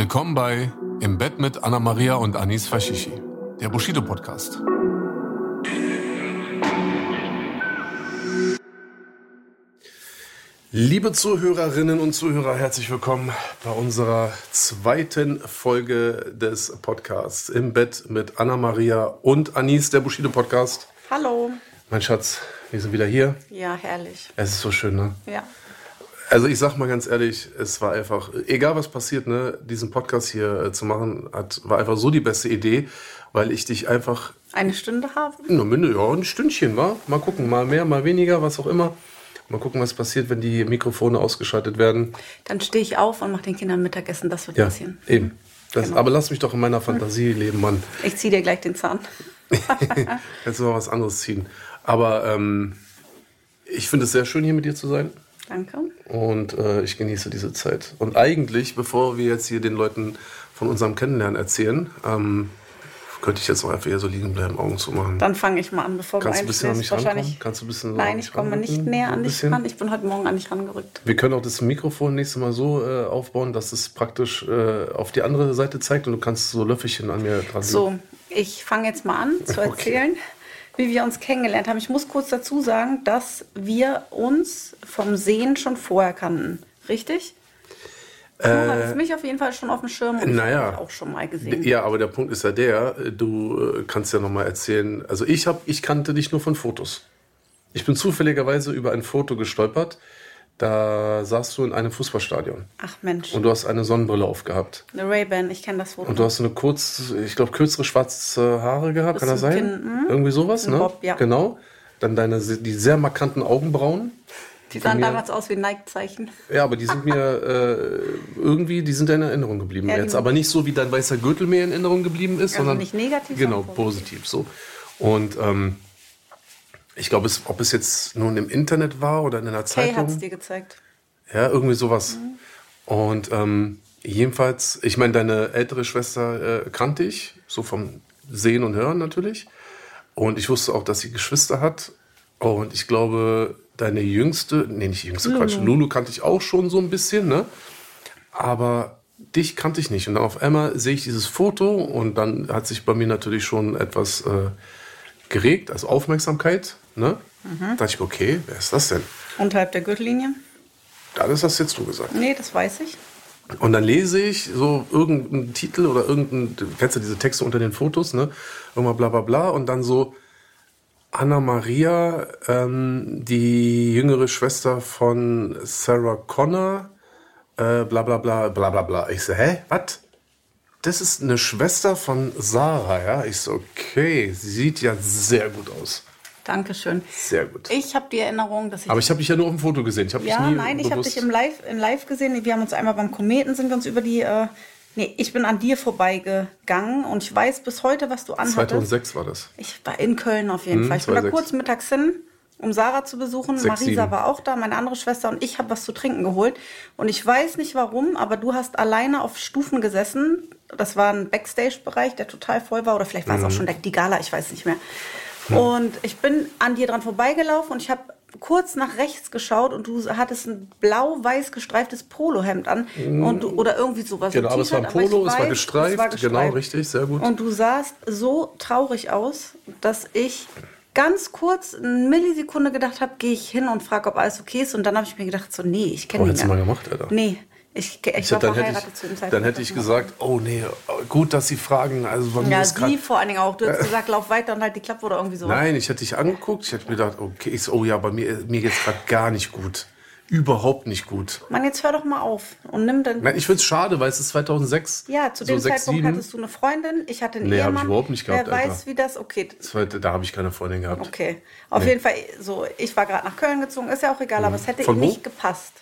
Willkommen bei Im Bett mit Anna Maria und Anis Fashishi, der Bushido Podcast. Liebe Zuhörerinnen und Zuhörer, herzlich willkommen bei unserer zweiten Folge des Podcasts Im Bett mit Anna Maria und Anis, der Bushido Podcast. Hallo. Mein Schatz, wir sind wieder hier. Ja, herrlich. Es ist so schön, ne? Ja. Also ich sag mal ganz ehrlich, es war einfach, egal was passiert, ne, diesen Podcast hier äh, zu machen, hat, war einfach so die beste Idee, weil ich dich einfach, Eine Stunde nur Minde, ja, ein Stündchen war. Mal gucken, mal mehr, mal weniger, was auch immer. Mal gucken, was passiert, wenn die Mikrofone ausgeschaltet werden. Dann stehe ich auf und mache den Kindern Mittagessen. Das wird Ja, passieren. eben. Das, Genau. Aber lass mich doch in meiner Fantasie leben, Mann. Ich ziehe dir gleich den Zahn. Jetzt mal was anderes ziehen. Aber ähm, ich finde es sehr schön, hier mit dir zu sein. Danke. Und äh, ich genieße diese Zeit. Und eigentlich, bevor wir jetzt hier den Leuten von unserem Kennenlernen erzählen, ähm, könnte ich jetzt noch einfach hier so liegen bleiben, Augen zu machen. Dann fange ich mal an, bevor Kannst du ein bisschen an mich rankommen? Wahrscheinlich. Kannst du ein bisschen Nein, ich komme nicht näher an dich ran. Ich bin heute Morgen an dich rangerückt. Wir können auch das Mikrofon nächstes Mal so äh, aufbauen, dass es praktisch äh, auf die andere Seite zeigt und du kannst so Löffelchen an mir dran So, ich fange jetzt mal an zu Okay. Wie wir uns kennengelernt haben. Ich muss kurz dazu sagen, dass wir uns vom Sehen schon vorher kannten. Richtig? Du hattest mich auf jeden Fall schon auf dem Schirm und Äh, naja. ich auch schon mal gesehen. Ja, aber der Punkt ist ja der, äh, du äh, kannst ja noch mal erzählen. Also ich hab, ich kannte dich nur von Fotos. Ich bin zufälligerweise über ein Foto gestolpert. Da saßt du in einem Fußballstadion Ach Mensch, und du hast eine Sonnenbrille aufgehabt. eine Ray-Ban, ich kenne das Foto. Und du hast eine kurz, ich glaube, kürzere schwarze Haare gehabt, kann das sein? Kinn, mhm. Irgendwie sowas, Ein ne? Bob, ja. Genau. Dann deine, die sehr markanten Augenbrauen. Die sahen mir- damals aus wie Nike-Zeichen. Ja, aber die sind mir äh, irgendwie, die sind in Erinnerung geblieben Ja, jetzt. Aber nicht so, wie dein weißer Gürtel mir in Erinnerung geblieben ist, Also sondern nicht negativ, Genau, positiv so. Und ähm, ich glaube, es, ob es jetzt nun im Internet war oder in einer Kay hat es Zeitung, dir gezeigt. ja, irgendwie sowas. Und ähm, jedenfalls, ich meine, deine ältere Schwester äh, kannte ich, so vom Sehen und Hören natürlich. Und ich wusste auch, dass sie Geschwister hat. Und ich glaube, deine jüngste, nee, nicht jüngste, Quatsch, Lulu kannte ich auch schon so ein bisschen, ne? Aber dich kannte ich nicht. Und dann auf einmal sehe ich dieses Foto und dann hat sich bei mir natürlich schon etwas äh, geregt, also Aufmerksamkeit, ne? Da dachte ich, mir, okay, wer ist das denn? Unterhalb der Gürtellinie? Alles hast jetzt du gesagt. Nee, das weiß ich. Und dann lese ich so irgendeinen Titel oder irgendein, du kennst ja diese Texte unter den Fotos, ne? Irgendwann bla bla bla und dann so Anna Maria, ähm, die jüngere Schwester von Sarah Connor, äh, bla bla bla bla bla bla. Ich so, hä? Was? Das ist eine Schwester von Sarah, ja? Ich so, okay, sie sieht ja sehr gut aus. Dankeschön. Sehr gut. Ich habe die Erinnerung, dass ich. Aber ich habe dich ja nur auf dem Foto gesehen. Ich ja, dich nie nein, ich habe dich im Live, in Live gesehen. Wir haben uns einmal beim Kometen, sind wir uns über die. Äh, nee, ich bin an dir vorbeigegangen und ich weiß bis heute, was du anhattest. 2006 war das. Ich war in Köln auf jeden Mhm, Fall. Ich bin da 2006. kurz mittags hin, um Sarah zu besuchen. Sechs, Marisa sieben. war auch da, meine andere Schwester und ich habe was zu trinken geholt. Und ich weiß nicht warum, aber du hast alleine auf Stufen gesessen. Das war ein Backstage-Bereich, der total voll war. Oder vielleicht war es Mhm. auch schon der, die Gala, ich weiß nicht mehr. Und ich bin an dir dran vorbeigelaufen und ich habe kurz nach rechts geschaut und du hattest ein blau-weiß gestreiftes Polohemd an und du, oder irgendwie sowas. Genau, aber es war ein Polo, es war weiß, gestreift, es war genau, gestreift. richtig, sehr gut. Und du sahst so traurig aus, dass ich ganz kurz eine Millisekunde gedacht habe, gehe ich hin und frage, ob alles okay ist. Und dann habe ich mir gedacht, so, nee, ich kenne Oh, ihn hättest du mal gemacht, Alter. Nee, ich, ich, Ich war dann, hätte verheiratet zu dem ich, Zeitpunkt. dann hätte ich gesagt, oh nee, gut, dass Sie fragen. Also bei mir Ja, ist grad, sie vor allen Dingen auch. Du hast gesagt, lauf weiter und halt die Klappe oder irgendwie so. Nein, ich hätte dich angeguckt, ich hätte mir gedacht, okay, ich so, oh ja, bei mir, mir geht's gerade gar nicht gut. Überhaupt nicht gut. Mann, jetzt hör doch mal auf und nimm dann. Nein, ich find's schade, weil es ist 2006. Ja, zu so dem 6, Zeitpunkt 7. hattest du eine Freundin, ich hatte einen Nee, hab ich Ehemann. überhaupt nicht gehabt, Wer weiß, Alter. wie das, okay. Das war- Da habe ich keine Freundin gehabt. Okay. Auf jeden Fall, so, ich war gerade nach Köln gezogen, ist ja auch egal, aber es hätte Mhm. Von wo? nicht gepasst.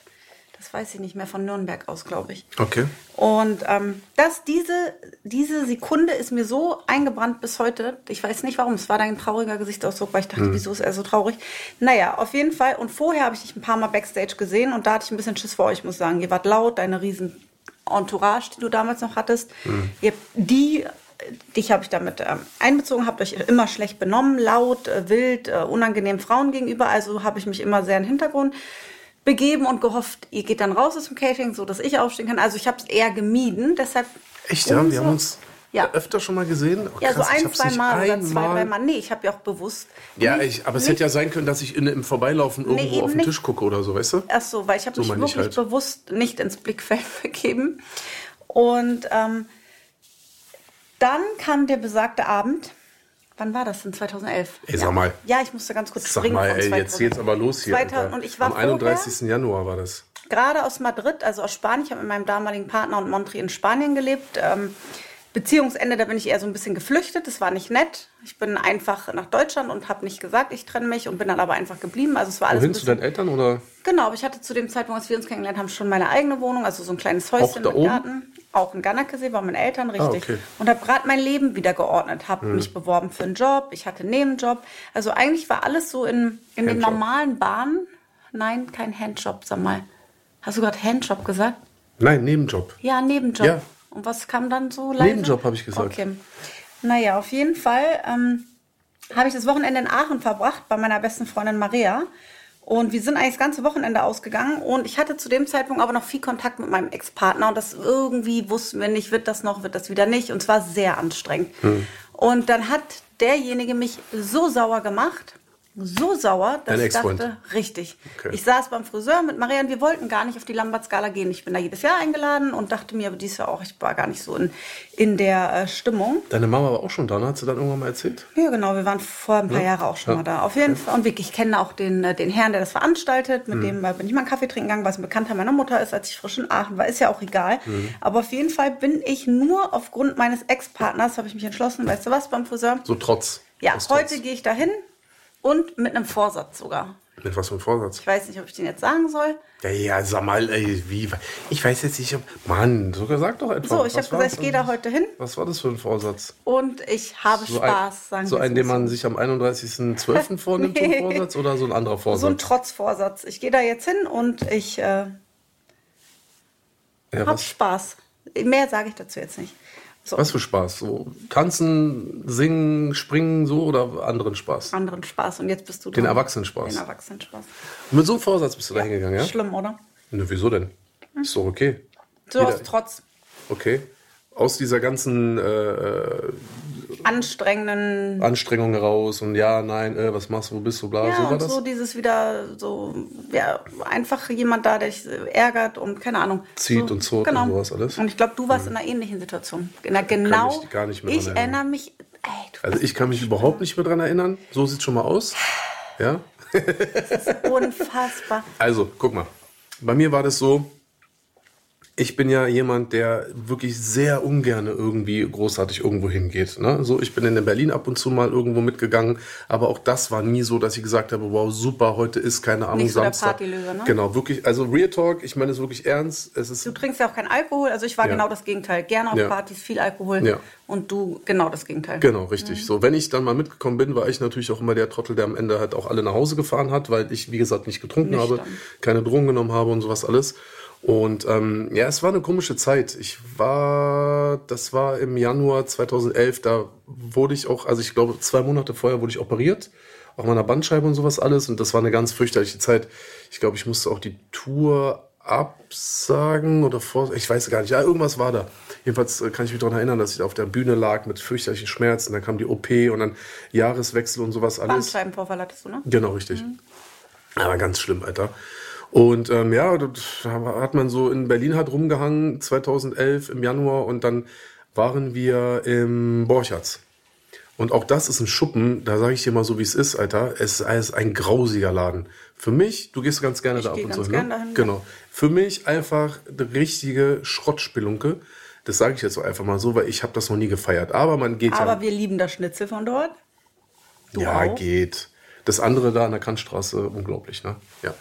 Das weiß ich nicht mehr, von Nürnberg aus, glaube ich. Okay. Und ähm, das, diese, diese Sekunde ist mir so eingebrannt bis heute. Ich weiß nicht warum. Es war dein trauriger Gesichtsausdruck, weil ich dachte, wieso ist er so traurig? Naja, auf jeden Fall. Und vorher habe ich dich ein paar Mal Backstage gesehen und da hatte ich ein bisschen Schiss vor euch, muss sagen. Ihr wart laut, deine riesen Entourage, die du damals noch hattest. Ihr, die, dich habe ich damit ähm, einbezogen, habt euch immer schlecht benommen, laut, äh, wild, äh, unangenehm Frauen gegenüber. Also habe ich mich immer sehr in den Hintergrund begeben und gehofft, ihr geht dann raus aus dem Catering, so dass ich aufstehen kann. Also ich habe es eher gemieden, deshalb. Echt, ja? Wir haben uns ja. öfter schon mal gesehen. Oh, Ja, so krass, ich ein, zwei Mal oder zwei, drei Mal. Nee, ich habe ja auch bewusst. Ja, nicht- ich, aber es nicht- hätte ja sein können, dass ich in, im Vorbeilaufen Nee, irgendwo auf den nicht. Tisch gucke oder so, weißt du? Ach so, weil ich habe So mich wirklich halt. bewusst nicht ins Blickfeld begeben. Und ähm, dann kam der besagte Abend. Wann war das denn? 2011? Ey, sag mal. Ja, ich musste ganz kurz Sag springen. mal, von ey, jetzt 2000. geht's aber los hier. 2000 Alter. und ich war Am vorher- 31. Januar war das. gerade aus Madrid, also aus Spanien. Ich habe mit meinem damaligen Partner und Montri in Spanien gelebt. Ähm, Beziehungsende, da bin ich eher so ein bisschen geflüchtet. Das war nicht nett. Ich bin einfach nach Deutschland und habe nicht gesagt, ich trenne mich und bin dann aber einfach geblieben. Also es war alles Wohin zu deinen Eltern oder? Genau, aber ich hatte zu dem Zeitpunkt, als wir uns kennengelernt haben, schon meine eigene Wohnung, also so ein kleines Häuschen mit oben? Garten. Auch in Ganakesee, war meine Eltern, richtig. okay. Und habe gerade mein Leben wieder geordnet, habe Hm. mich beworben für einen Job, ich hatte einen Nebenjob. Also eigentlich war alles so in, in den normalen Bahnen. Nein, kein Handjob, sag mal. Hast du gerade Handjob gesagt? Nein, Nebenjob. Ja, Nebenjob. Ja. Und was kam dann so leise? Nebenjob, habe ich gesagt. Okay. Naja, auf jeden Fall ähm, habe ich das Wochenende in Aachen verbracht bei meiner besten Freundin Maria. Und wir sind eigentlich das ganze Wochenende ausgegangen. Und ich hatte zu dem Zeitpunkt aber noch viel Kontakt mit meinem Ex-Partner. Und das irgendwie wussten wir nicht, wird das noch, wird das wieder nicht. Und zwar sehr anstrengend. Hm. Und dann hat derjenige mich so sauer gemacht. So sauer, dass ich dachte, richtig. Okay. Ich saß beim Friseur mit Maria und wir wollten gar nicht auf die Lambert-Skala gehen. Ich bin da jedes Jahr eingeladen und dachte mir, aber dies Jahr auch, ich war gar nicht so in, in der äh, Stimmung. Deine Mama war auch schon da, ne? Hat sie dann irgendwann mal erzählt? Ja, genau, wir waren vor ein paar Jahren auch schon Ja. mal da. Auf jeden Fall. Und wirklich, ich kenne auch den, äh, den Herrn, der das veranstaltet. Mhm. Mit dem äh, bin ich mal einen Kaffee trinken gegangen, was ein Bekannter meiner Mutter ist, als ich frisch in Aachen war. Ist ja auch egal. Mhm. Aber auf jeden Fall bin ich nur aufgrund meines Ex-Partners, habe ich mich entschlossen, weißt du was, beim Friseur? So trotz. Ja, heute gehe ich dahin und mit einem Vorsatz sogar. Mit was für einem Vorsatz? Ich weiß nicht, ob ich den jetzt sagen soll. Ja, ja, sag mal, ey, wie. Ich weiß jetzt nicht, ob. Mann, sogar sag doch etwas. So, ich habe gesagt, ich gehe da heute hin Was war das für ein Vorsatz? und ich habe So Spaß, ein, sagen so wir ein, es den man so. sich am 31.12. vornimmt, so ein Nee. Vorsatz, oder so ein anderer Vorsatz? So ein Trotzvorsatz. Ich gehe da jetzt hin und ich äh, ja, hab was, Spaß. Mehr sage ich dazu jetzt nicht. So, was für Spaß? So tanzen, singen, springen, so oder anderen Spaß? anderen Spaß. Und jetzt bist du Den dran. Erwachsenenspaß. Den Erwachsenenspaß. Mit so einem Vorsatz bist du da hingegangen, ja? Schlimm, oder? Ne, wieso denn? Ist doch okay. So Jeder- aus Trotz. Okay. Aus dieser ganzen äh, Anstrengenden. Anstrengung heraus und ja, nein, äh, was machst du, wo bist du, bla, ja, so war und das? so dieses wieder so, ja, einfach jemand da, der dich ärgert und keine Ahnung. Zieht so, und zurrt und sowas alles. Und ich glaube, du warst in einer ähnlichen Situation. In genau. mich gar nicht mehr Ich erinnere mich. Ey, Also ich kann mich überhaupt nicht mehr dran erinnern. So sieht's schon mal aus. Ja. bist unfassbar. Also, guck mal. Bei mir war das so, ich bin ja jemand, der wirklich sehr ungern irgendwie großartig irgendwo hingeht. Ne? So, ich bin in Berlin ab und zu mal irgendwo mitgegangen, aber auch das war nie so, dass ich gesagt habe, wow, super, heute ist keine Ahnung Nicht so der Samstag. Partylöwe, ne? Genau, wirklich, also Real Talk, ich meine es wirklich ernst. Es ist Du trinkst ja auch keinen Alkohol. Also ich war Ja. genau das Gegenteil. Gerne auf Ja. Partys, viel Alkohol. Ja. Und du genau das Gegenteil. Genau, richtig. So, wenn ich dann mal mitgekommen bin, war ich natürlich auch immer der Trottel, der am Ende halt auch alle nach Hause gefahren hat, weil ich, wie gesagt, nicht getrunken Nüchtern. habe, keine Drogen genommen habe und sowas alles. Und ähm, ja, es war eine komische Zeit. Ich war, das war im Januar 2011, da wurde ich auch, also ich glaube, zwei Monate vorher wurde ich operiert, auch meiner Bandscheibe und sowas alles. Und das war eine ganz fürchterliche Zeit. Ich glaube, ich musste auch die Tour absagen oder vor, ich weiß gar nicht, ja, irgendwas war da. Jedenfalls äh, kann ich mich daran erinnern, dass ich auf der Bühne lag mit fürchterlichen Schmerzen. Dann kam die OP und dann Jahreswechsel und sowas alles. Bandscheibenvorfall hattest du, ne? Genau, richtig. Aber ganz schlimm, Alter. Und ähm, ja, da hat man so in Berlin halt rumgehangen, 2011 im Januar und dann waren wir im Borchards. Und auch das ist ein Schuppen, da sage ich dir mal so, wie es ist, Alter. Es ist ein grausiger Laden. Für mich, du gehst ganz gerne Ich da ab und ganz so, gern ne? dahin, ja. Genau. Für mich einfach eine richtige Schrottspelunke. Das sage ich jetzt so einfach mal so, weil ich habe das noch nie gefeiert. Aber man geht ja. Aber wir lieben das Schnitzel von dort. Du ja, auch? geht. Das andere da an der Kantstraße, unglaublich, ne? Ja.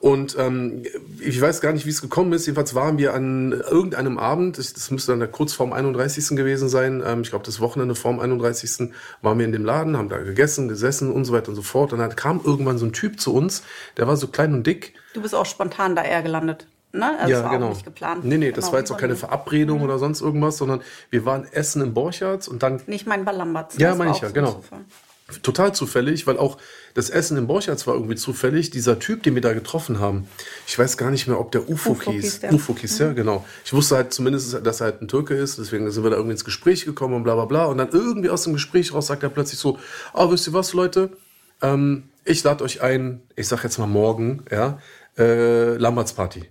Und ähm, ich weiß gar nicht, wie es gekommen ist. Jedenfalls waren wir an irgendeinem Abend, das müsste dann kurz vorm 31. gewesen sein, ähm, ich glaube das Wochenende vorm 31. waren wir in dem Laden, haben da gegessen, gesessen und so weiter und so fort. Und dann kam irgendwann so ein Typ zu uns, der war so klein und dick. Du bist auch spontan da eher gelandet. Ne? Also ja, das war genau. nicht geplant. Nee, nee, das Genau, war jetzt auch keine. Verabredung oder sonst irgendwas, sondern wir waren essen im Borchards und dann Nicht mein Ballambatz. Ja, das meine ich ja, genau. Total zufällig, weil auch das Essen im Borchards war irgendwie zufällig. Dieser Typ, den wir da getroffen haben, ich weiß gar nicht mehr, ob der Ufo hieß. Mhm. Ufo hieß, ja, genau. Ich wusste halt zumindest, dass er halt ein Türke ist, deswegen sind wir da irgendwie ins Gespräch gekommen und bla bla bla. Und dann irgendwie aus dem Gespräch raus sagt er plötzlich so, ah, wisst ihr was, Leute? Ähm, ich lade euch ein, ich sag jetzt mal morgen, ja, äh, Lamberts Party.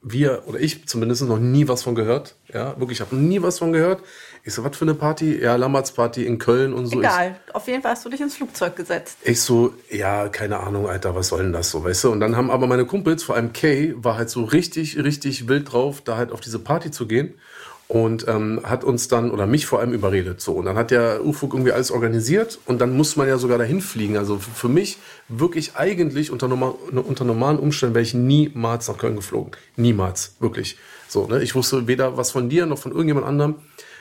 Wir, oder ich zumindest, noch nie was von gehört. Ja, wirklich, ich habe nie was von gehört. Ich so, was für eine Party? Ja, Lamberts Party in Köln und so. Ich, Egal, auf jeden Fall hast du dich ins Flugzeug gesetzt. ich so, ja, keine Ahnung, Alter, was soll denn das so, weißt du? Und dann haben aber meine Kumpels, vor allem Kay, war halt so richtig, richtig wild drauf, da halt auf diese Party zu gehen. Und ähm, hat uns dann, oder mich vor allem überredet. So. Und dann hat der Ufuk irgendwie alles organisiert und dann muss man ja sogar dahin fliegen. Also für mich wirklich eigentlich unter, normal, unter normalen Umständen wäre ich niemals nach Köln geflogen. Niemals, wirklich. So, ne? Ich wusste weder was von dir noch von irgendjemand anderem.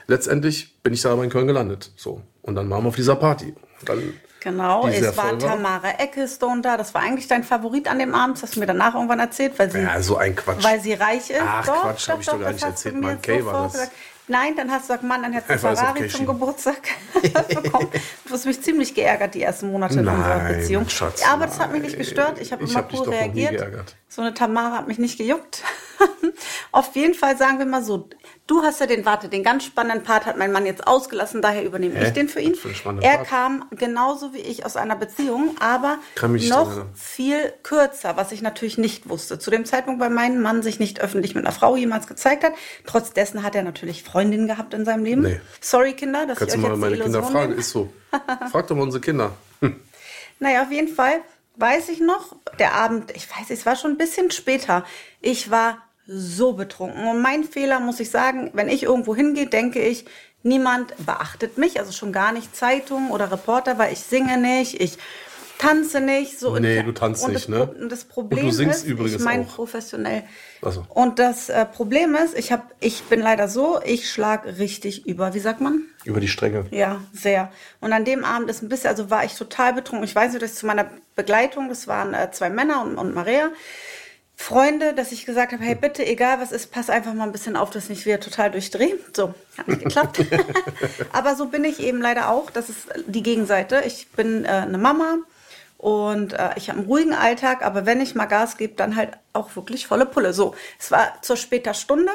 Letztendlich bin ich da aber in Köln gelandet. So. Und dann waren wir auf dieser Party. Dann Genau, es war. Tamara Ecclestone da. Das war eigentlich dein Favorit an dem Abend. Das hast du mir danach irgendwann erzählt, weil sie, Ja, so ein Quatsch. weil sie reich ist. Ach, Quatsch, hab ich doch gar nicht erzählt. Mann, Kay war das. gesagt. Nein, dann hast du gesagt, Mann, dann hättest du Ferrari okay zum. Geburtstag bekommen. Du hast mich ziemlich geärgert die ersten Monate in unserer Nein, Beziehung. Schatz, aber das hat mich nicht nein. gestört. Ich habe immer hab cool doch reagiert. So eine Tamara hat mich nicht gejuckt. Auf jeden Fall sagen wir mal so, du hast ja den, warte, den ganz spannenden Part hat mein Mann jetzt ausgelassen, daher übernehme Hä? ich den für ihn. Für Er Part? kam genauso wie ich aus einer Beziehung, aber noch viel kürzer, was ich natürlich nicht wusste. Zu dem Zeitpunkt, weil mein Mann sich nicht öffentlich mit einer Frau jemals gezeigt hat. Trotz dessen hat er natürlich Freundinnen gehabt in seinem Leben. Nee. Sorry, Kinder, dass Kannst du ich euch mal jetzt meine Kinder fragen? nehme. Ist so. Frag doch mal unsere Kinder. Naja, auf jeden Fall weiß ich noch, der Abend, ich weiß, es war schon ein bisschen später. Ich war so betrunken. Und mein Fehler, muss ich sagen, wenn ich irgendwo hingehe, denke ich, niemand beachtet mich, also schon gar nicht Zeitungen oder Reporter, weil ich singe nicht, ich tanze nicht. So. Nee, du tanzt nicht, das, ne? Und das Problem Und du singst ist, übrigens ich meine professionell. Ach so. Und das äh, Problem ist, ich, hab, ich bin leider so, ich schlag richtig über. Wie sagt man? Über die Stränge. Ja, sehr. Und an dem Abend ist ein bisschen, also war ich total betrunken. Ich weiß nicht, dass ich zu meiner Begleitung, das waren äh, zwei Männer und, und Maria, Freunde, dass ich gesagt habe, hey, bitte, egal was ist, pass einfach mal ein bisschen auf, dass ich nicht wieder total durchdrehe. So, hat nicht geklappt. Aber so bin ich eben leider auch. Das ist die Gegenseite. Ich bin äh, eine Mama und äh, ich habe einen ruhigen Alltag, aber wenn ich mal Gas gebe, dann halt auch wirklich volle Pulle. So, es war zur später Stunde.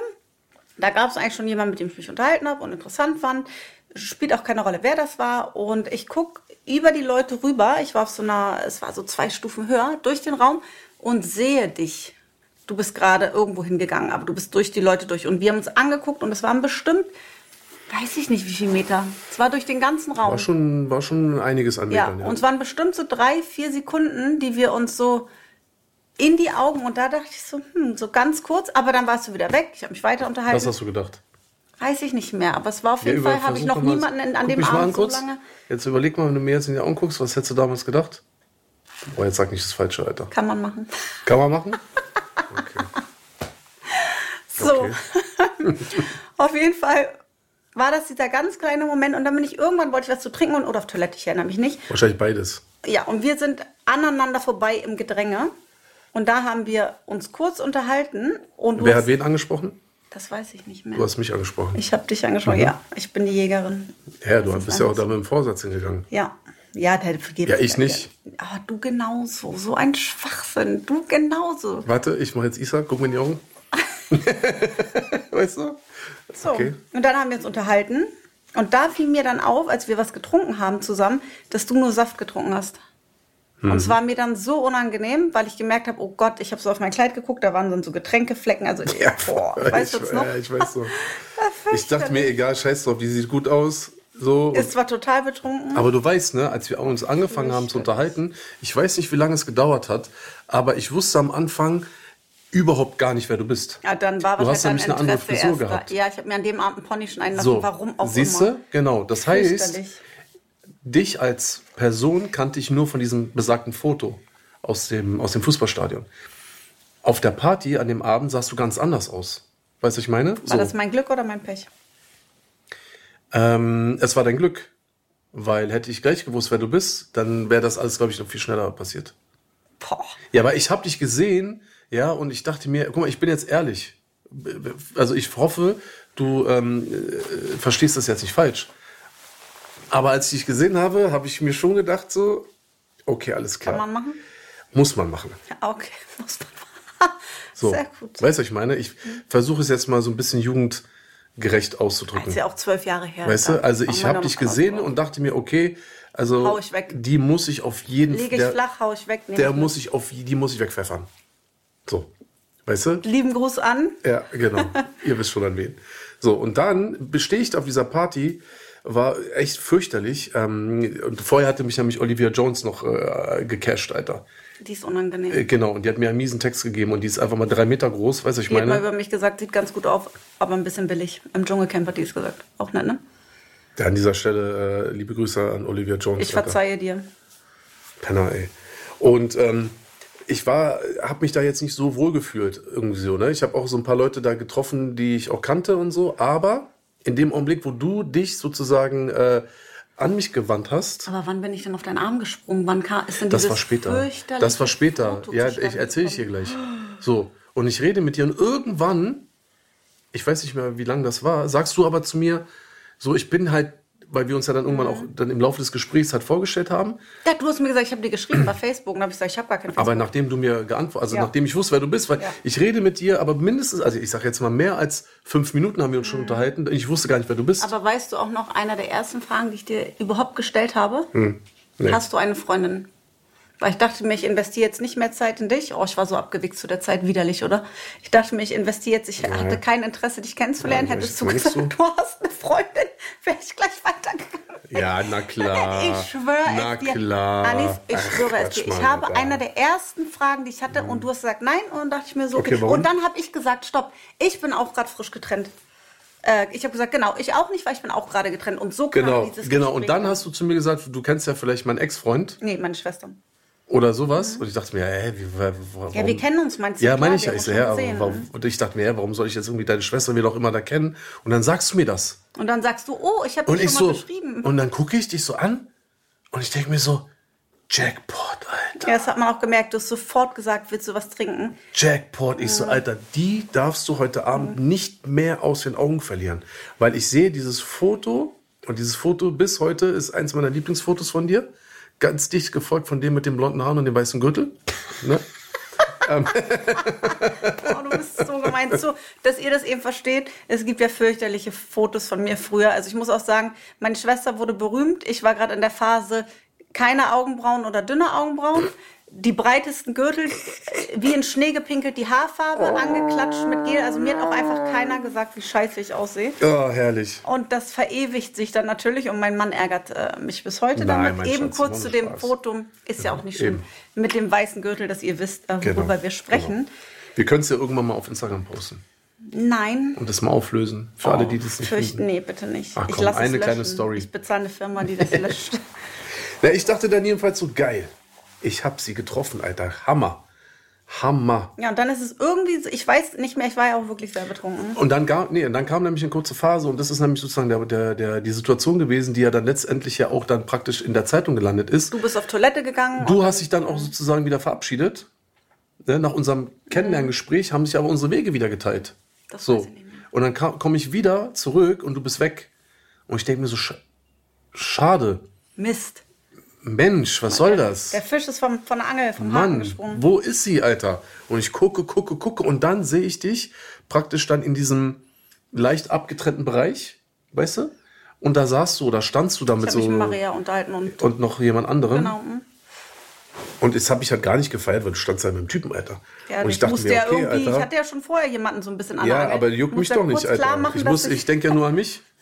Da gab es eigentlich schon jemanden, mit dem ich mich unterhalten habe und interessant fand. Spielt auch keine Rolle, wer das war. Und ich guck über die Leute rüber. Ich war auf so einer, es war so zwei Stufen höher, durch den Raum und sehe dich. Du bist gerade irgendwo hingegangen, aber du bist durch die Leute durch. Und wir haben uns angeguckt und es waren bestimmt, weiß ich nicht wie viele Meter. Es war durch den ganzen Raum. War schon, war schon einiges an Ja, Metern, ja. und es waren bestimmt so drei, vier Sekunden, die wir uns so in die Augen und da dachte ich so, hm, so ganz kurz, aber dann warst du wieder weg. Ich habe mich weiter unterhalten. Was hast du gedacht? Weiß ich nicht mehr, aber es war auf Ja, jeden über- Fall, habe ich noch niemanden in, an dem Abend so lange. Jetzt überleg mal, wenn du mir jetzt in die Augen guckst, was hättest du damals gedacht? Oh, jetzt sag nicht das Falsche, Alter. Kann man machen. Kann man machen? So, Okay. auf jeden Fall war das dieser ganz kleine Moment und dann bin ich irgendwann wollte ich was zu trinken und oder auf Toilette, ich erinnere mich nicht. Wahrscheinlich beides. Ja, und wir sind aneinander vorbei im Gedränge und da haben wir uns kurz unterhalten und Wer hast, hat wen angesprochen? das weiß ich nicht mehr. Du hast mich angesprochen. Ich habe dich angesprochen. Mhm. Ja, ich bin die Jägerin. ja, du bist ja auch alles. da mit dem Vorsatz hingegangen. Ja. Ja, der vergeht. Ja, ich nicht. Aber du genauso. So ein Schwachsinn. Du genauso. Warte, ich mache jetzt Isa, guck mir in die Augen. weißt du? So. Okay. Und dann haben wir uns unterhalten. Und da fiel mir dann auf, als wir was getrunken haben zusammen, dass du nur Saft getrunken hast. Und Mhm. es war mir dann so unangenehm, weil ich gemerkt habe, oh Gott, ich habe so auf mein Kleid geguckt, da waren dann so Getränkeflecken. Also, boah, weißt du noch? Ja, ich weiß so. ich dachte mir, egal, scheiß drauf, die sieht gut aus. So. Ist zwar total betrunken. Aber du weißt, ne, als wir uns angefangen haben zu unterhalten, ich weiß nicht, wie lange es gedauert hat, aber ich wusste am Anfang überhaupt gar nicht, wer du bist. Ja, dann war Du hast nämlich eine andere Frisur gehabt. Ja, ich habe mir an dem Abend einen Pony schneiden lassen, So, warum auch siehst immer. du? Genau. Das heißt, dich als Person kannte ich nur von diesem besagten Foto aus dem, aus dem Fußballstadion. Auf der Party an dem Abend sahst du ganz anders aus. Weißt du, was ich meine? War das mein Glück oder mein Pech? Ähm, es war dein Glück. Weil hätte ich gleich gewusst, wer du bist, dann wäre das alles, glaube ich, noch viel schneller passiert. Boah. Ja, aber ich habe dich gesehen, ja, und ich dachte mir, guck mal, ich bin jetzt ehrlich. Also ich hoffe, du ähm, äh, verstehst das jetzt nicht falsch. Aber als ich dich gesehen habe, habe ich mir schon gedacht, so, okay, alles klar. Kann man machen? Muss man machen. Ja, okay, muss man machen. So. Sehr gut. Weißt du, was ich meine? Ich versuche es jetzt mal so ein bisschen jugendgerecht auszudrücken. ist ja auch zwölf Jahre her. Weißt du, also ich habe dich gesehen und dachte mir, okay, also Hau ich weg. die muss ich auf jeden Lege ich der, flach, hau ich weg. der ich muss ich auf die muss ich wegpfeffern. So. Weißt du? Lieben Gruß an. Ja, genau. Ihr wisst schon an wen. So, und dann bestehe ich auf dieser Party, war echt fürchterlich. Ähm, und vorher hatte mich nämlich Olivia Jones noch äh, gecasht, Alter. Die ist unangenehm. Äh, genau, und die hat mir einen miesen Text gegeben und die ist einfach mal drei Meter groß, weißt du, ich Die hat mal meine? über mich gesagt, sieht ganz gut auf, aber ein bisschen billig. Im Dschungelcamp hat die es gesagt. Auch nett, ne? Ja, an dieser Stelle äh, liebe Grüße an Olivia Jones. Ich Alter. verzeihe dir. Penner, ey. Und ähm, ich war, habe mich da jetzt nicht so wohl gefühlt irgendwie so. Ne? Ich habe auch so ein paar Leute da getroffen, die ich auch kannte und so. Aber in dem Augenblick, wo du dich sozusagen äh, an mich gewandt hast, Aber wann bin ich denn auf deinen Arm gesprungen? Wann kam, ist denn das war später. Das war später. Foto Ja, ich erzähle ich dir gleich. So und ich rede mit dir und irgendwann, ich weiß nicht mehr, wie lange das war, sagst du aber zu mir, so ich bin halt, weil wir uns ja dann irgendwann auch dann im Laufe des Gesprächs halt vorgestellt haben. Ja, du hast mir gesagt, ich habe dir geschrieben bei Facebook und habe ich gesagt, ich habe gar kein Facebook. Aber nachdem du mir geantwortet, also Ja. nachdem ich wusste, wer du bist, weil Ja. ich rede mit dir, aber mindestens, also ich sage jetzt mal mehr als fünf Minuten haben wir uns schon unterhalten. Ich wusste gar nicht, wer du bist. Mhm. Aber weißt du auch noch, einer der ersten Fragen, die ich dir überhaupt gestellt habe? Hm. nee. Hast du eine Freundin? Weil ich dachte mir, ich investiere jetzt nicht mehr Zeit in dich. Oh, ich war so abgewichst zu der Zeit, widerlich, oder? Ich dachte mir, ich investiere jetzt, ich hatte kein Interesse, dich kennenzulernen. Ja, Hättest du gesagt, du? du hast eine Freundin, wäre ich gleich weitergegangen. ja, na klar. Ich schwöre na es dir. klar. Anis, ich Ach, schwöre es Quatsch, dir. Ich Mann, habe einer der ersten Fragen, die ich hatte, und du hast gesagt nein. Und dann dachte ich mir so, okay. Okay? Und dann habe ich gesagt, stopp, ich bin auch gerade frisch getrennt. Äh, ich habe gesagt, genau, ich auch nicht, weil ich bin auch gerade getrennt. Und so kam Genau, dieses genau. Und Gespräch. dann hast du zu mir gesagt, du kennst ja vielleicht meinen Ex-Freund Nee, meine Schwester. Oder sowas. Und ich dachte mir, hä, wie, wa- warum? Ja, wir kennen uns, meinst du? Ja, meine ich ja. Ich so, ja, warum, und ich dachte mir, ja, warum soll ich jetzt irgendwie deine Schwester, wer auch immer da kennen? Und dann sagst du mir das. Und dann sagst du, oh, ich habe dich ich schon mal so, geschrieben. und dann gucke ich dich so an und ich denke mir so, Jackpot, Alter. Ja, das hat man auch gemerkt. Du hast sofort gesagt, willst du was trinken? Jackpot. Ich so, Alter, die darfst du heute Abend nicht mehr aus den Augen verlieren. Weil ich sehe dieses Foto und dieses Foto bis heute ist eins meiner Lieblingsfotos von dir. Ganz dicht gefolgt von dem mit den blonden Haaren und dem weißen Gürtel. Ne? Oh, du bist so gemeint. So, dass ihr das eben versteht. Es gibt ja fürchterliche Fotos von mir früher. Also ich muss auch sagen, meine Schwester wurde berühmt. Ich war gerade in der Phase keine Augenbrauen oder dünne Augenbrauen. Die breitesten Gürtel, äh, wie in Schnee gepinkelt, die Haarfarbe angeklatscht mit Gel. Also mir hat auch einfach keiner gesagt, wie scheiße ich aussehe. Oh, herrlich. Und das verewigt sich dann natürlich und mein Mann ärgert äh, mich bis heute Nein, damit. Eben Schatz, kurz zu dem Spaß. Foto, ist ja auch nicht schlimm, eben. mit dem weißen Gürtel, dass ihr wisst, äh, worüber Genau, wir sprechen. Wir können es ja irgendwann mal auf Instagram posten Nein. und das mal auflösen. Für alle, die das nicht Fürchten, finden. nee, bitte nicht. Ach ich komm, lasse eine es kleine. Story. Ich bezahle eine Firma, die das löscht. Ja, ich dachte dann jedenfalls so, geil. Ich hab sie getroffen, Alter. Hammer. Hammer. ja, und dann ist es irgendwie, so- ich weiß nicht mehr, ich war ja auch wirklich sehr betrunken. Und dann, gar, nee, und dann kam nämlich eine kurze Phase und das ist nämlich sozusagen der, der, der, die Situation gewesen, die ja dann letztendlich ja auch dann praktisch in der Zeitung gelandet ist. Du bist auf Toilette gegangen. Du hast dich dann auch sozusagen wieder verabschiedet. Ne, nach unserem Kennenlerngespräch haben sich aber unsere Wege wieder geteilt. Das so. weiß ich nicht mehr. Und dann komme ich wieder zurück und du bist weg. Und ich denke mir so, sch schade. Mist. Mensch, was soll das? Der Fisch ist vom, von der Angel, vom Haken Mann, gesprungen. wo ist sie, Alter? Und ich gucke, gucke, gucke und dann sehe ich dich praktisch dann in diesem leicht abgetrennten Bereich, weißt du? Und da saßt du, da standst du da Ich mit habe mich so mit Maria unterhalten und und noch jemand anderem. genau. hm. Und das habe ich halt gar nicht gefeiert, weil du standst da mit dem Typen, Alter. Ja, und ich, musste ja irgendwie, ich hatte ja schon vorher jemanden so ein bisschen an ja, aber juckt mich doch nicht, Alter. Klar machen, ich muss, ich denke ja nur an mich.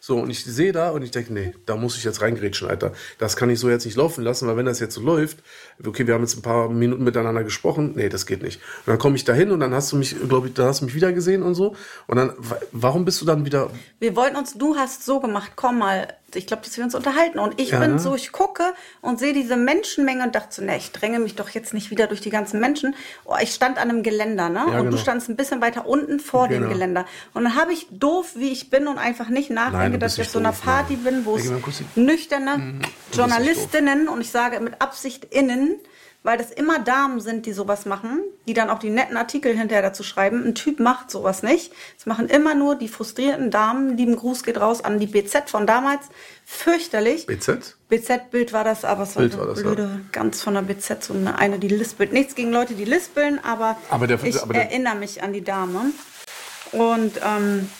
So, und ich sehe da und ich denke, nee, da muss ich jetzt reingrätschen, Alter. Das kann ich so jetzt nicht laufen lassen, weil wenn das jetzt so läuft, okay, wir haben jetzt ein paar Minuten miteinander gesprochen, nee, das geht nicht. Und dann komme ich da hin und dann hast du mich, glaube ich, da hast du mich wieder gesehen und so. Und dann, wa- warum bist du dann wieder, Wir wollten uns, du hast so gemacht, komm mal ich glaube, dass wir uns unterhalten. Und ich Ja, bin so, ich gucke und sehe diese Menschenmenge und dachte so, ne, ich dränge mich doch jetzt nicht wieder durch die ganzen Menschen. Oh, ich stand an einem Geländer, ne? Ja, und du genau. standst ein bisschen weiter unten vor dem Genau. Geländer. Und dann habe ich doof, wie ich bin und einfach nicht nachdenke, Nein, du dass ich auf so einer Party bin, wo es nüchterne nicht Journalistinnen und ich sage mit Absicht innen, weil das immer Damen sind, die sowas machen, die dann auch die netten Artikel hinterher dazu schreiben. Ein Typ macht sowas nicht. Das machen immer nur die frustrierten Damen. Lieben Gruß geht raus an die BZ von damals. Fürchterlich. BZ? BZ-Bild war das, aber es war Bild war das, blöde, ganz von der BZ, so eine, eine, die lispelt. Nichts gegen Leute, die lispeln, aber, Aber der- ich aber der- erinnere mich an die Dame. Und ähm,